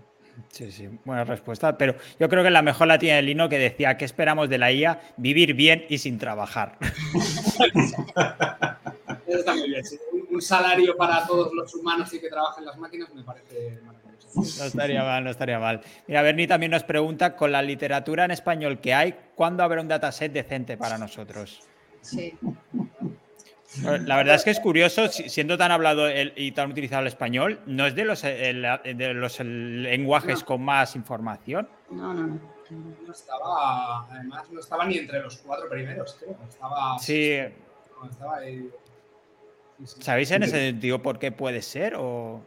Sí, sí, buena respuesta. Pero yo creo que la mejor la tiene Lino que decía, ¿qué esperamos de la IA? Vivir bien y sin trabajar. está muy bien. Un salario para todos los humanos y que trabajen las máquinas me parece maravilloso. No estaría mal, no estaría mal. Mira, Bernie también nos pregunta, con la literatura en español que hay, ¿cuándo habrá un dataset decente para nosotros? Sí. La verdad es que es curioso, siendo tan hablado y tan utilizado el español, ¿no es de los, de los lenguajes con más información? No, no, no. No estaba, además no estaba ni entre los cuatro primeros, creo. Estaba, sí. estaba ahí. ¿Sabéis en ese sentido por qué puede ser? O...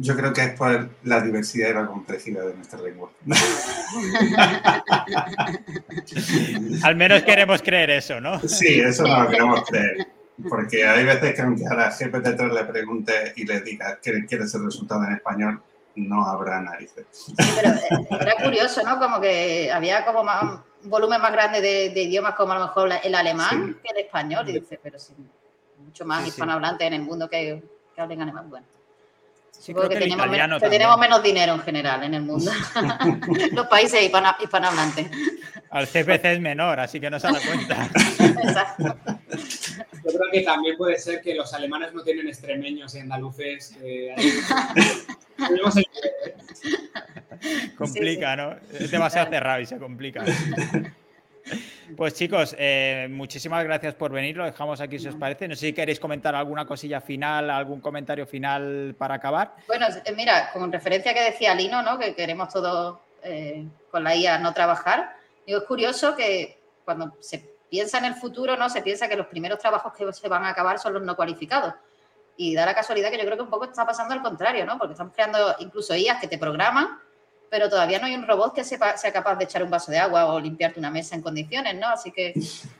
Yo creo que es por la diversidad y la complejidad de nuestra lengua. Al menos queremos creer eso, ¿no? Sí, eso no lo queremos creer. Porque hay veces que aunque a la GPT-3 le pregunte y le diga que quieres el resultado en español, no habrá narices. Sí, pero eh, era curioso, ¿no? Como que había como más, un volumen más grande de, idiomas como a lo mejor el alemán que el español. Y dice, pero sí, mucho más hispanohablantes en el mundo que, que hablen alemán. Bueno. Sí, que, tenemos, menos, dinero en general en el mundo. Los países hispanohablantes. Al CPC es menor, así que no se da cuenta. Exacto. Yo creo que también puede ser que los alemanes no tienen extremeños y andaluces. complica, ¿no? Es demasiado cerrado y se complica. Pues chicos, eh, muchísimas gracias por venir. Lo dejamos aquí si os parece. No sé si queréis comentar alguna cosilla final, algún comentario final para acabar. Bueno, eh, mira, con referencia que decía Lino, ¿no? Que queremos todos eh, con la IA no trabajar. Digo, es curioso que cuando se piensa en el futuro, ¿no? Se piensa que los primeros trabajos que se van a acabar son los no cualificados. Y da la casualidad que yo creo que un poco está pasando al contrario, ¿no? Porque estamos creando incluso IAs que te programan pero todavía no hay un robot que sepa, sea capaz de echar un vaso de agua o limpiarte una mesa en condiciones, ¿no? Así que,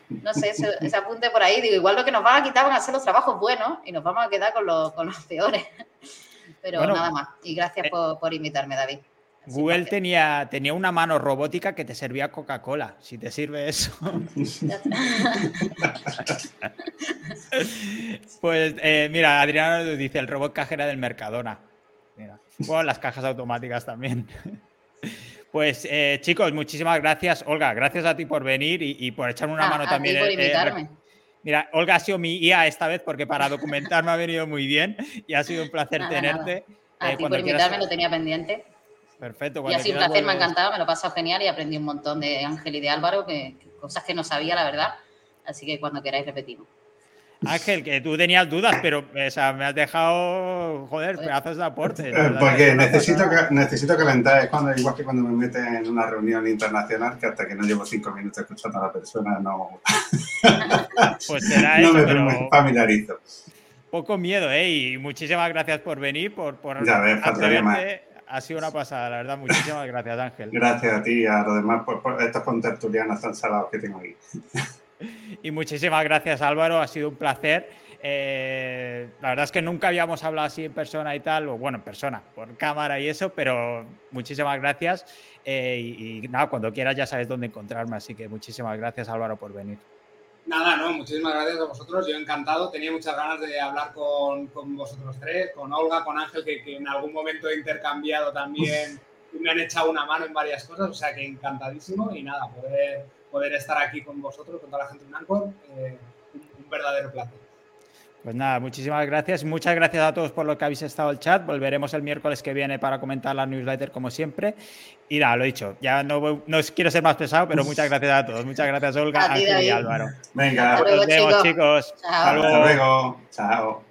no sé, ese, apunte por ahí, digo, igual lo que nos van a quitar van a ser los trabajos buenos y nos vamos a quedar con, los, con los peores. Pero nada más. Y gracias eh, por, invitarme, David. Google tenía, tenía una mano robótica que te servía Coca-Cola, si te sirve eso. pues eh, mira, Adriano dice el robot cajera del Mercadona. Mira. Bueno, las cajas automáticas también. Pues eh, chicos, muchísimas gracias. Olga, gracias a ti por venir y, por echarme una mano también. Ti por invitarme. mira, Olga ha sido mi IA esta vez porque para documentar me ha venido muy bien y ha sido un placer tenerte. A eh, ti por invitarme, lo tenía pendiente. Perfecto. Y ha sido un placer, me ha encantado, me lo he pasado genial y aprendí un montón de Ángel y de Álvaro, que, cosas que no sabía, la verdad. Así que cuando queráis repetimos. Ángel, que tú tenías dudas, pero me has dejado, joder, pedazos de aporte. Eh, porque necesito, necesito calentar, es cuando, igual que cuando me meten en una reunión internacional, que hasta que no llevo cinco minutos escuchando a la persona, no, pues será no me, familiarizo. Poco miedo, ¿eh? Y muchísimas gracias por venir, por, por ya ves, faltaría más. Ha sido una pasada, la verdad. Muchísimas gracias, Ángel. Gracias a ti y a los demás por, por estos contertulianos tan salados que tengo aquí. Y muchísimas gracias Álvaro, ha sido un placer. Eh, la verdad es que nunca habíamos hablado así en persona y tal, o bueno, en persona, por cámara y eso, pero muchísimas gracias. Eh, y, y, nada, cuando quieras ya sabes dónde encontrarme, así que muchísimas gracias Álvaro por venir. Nada, no, muchísimas gracias a vosotros, yo encantado, tenía muchas ganas de hablar con, con vosotros tres, con Olga, con Ángel, que, que, en algún momento he intercambiado también y me han echado una mano en varias cosas, o sea que encantadísimo y nada, poder, poder estar aquí con vosotros, con toda la gente de Nancor, eh, un, un verdadero placer. Pues nada, muchísimas gracias. Muchas gracias a todos por lo que habéis estado el chat. Volveremos el miércoles que viene para comentar la newsletter como siempre. Y nada, lo dicho, ya no, no quiero ser más pesado, pero muchas gracias a todos. Muchas gracias, Olga, Ángel y Álvaro. Venga, nos vemos, chicos. Chao. Hasta luego. Chao.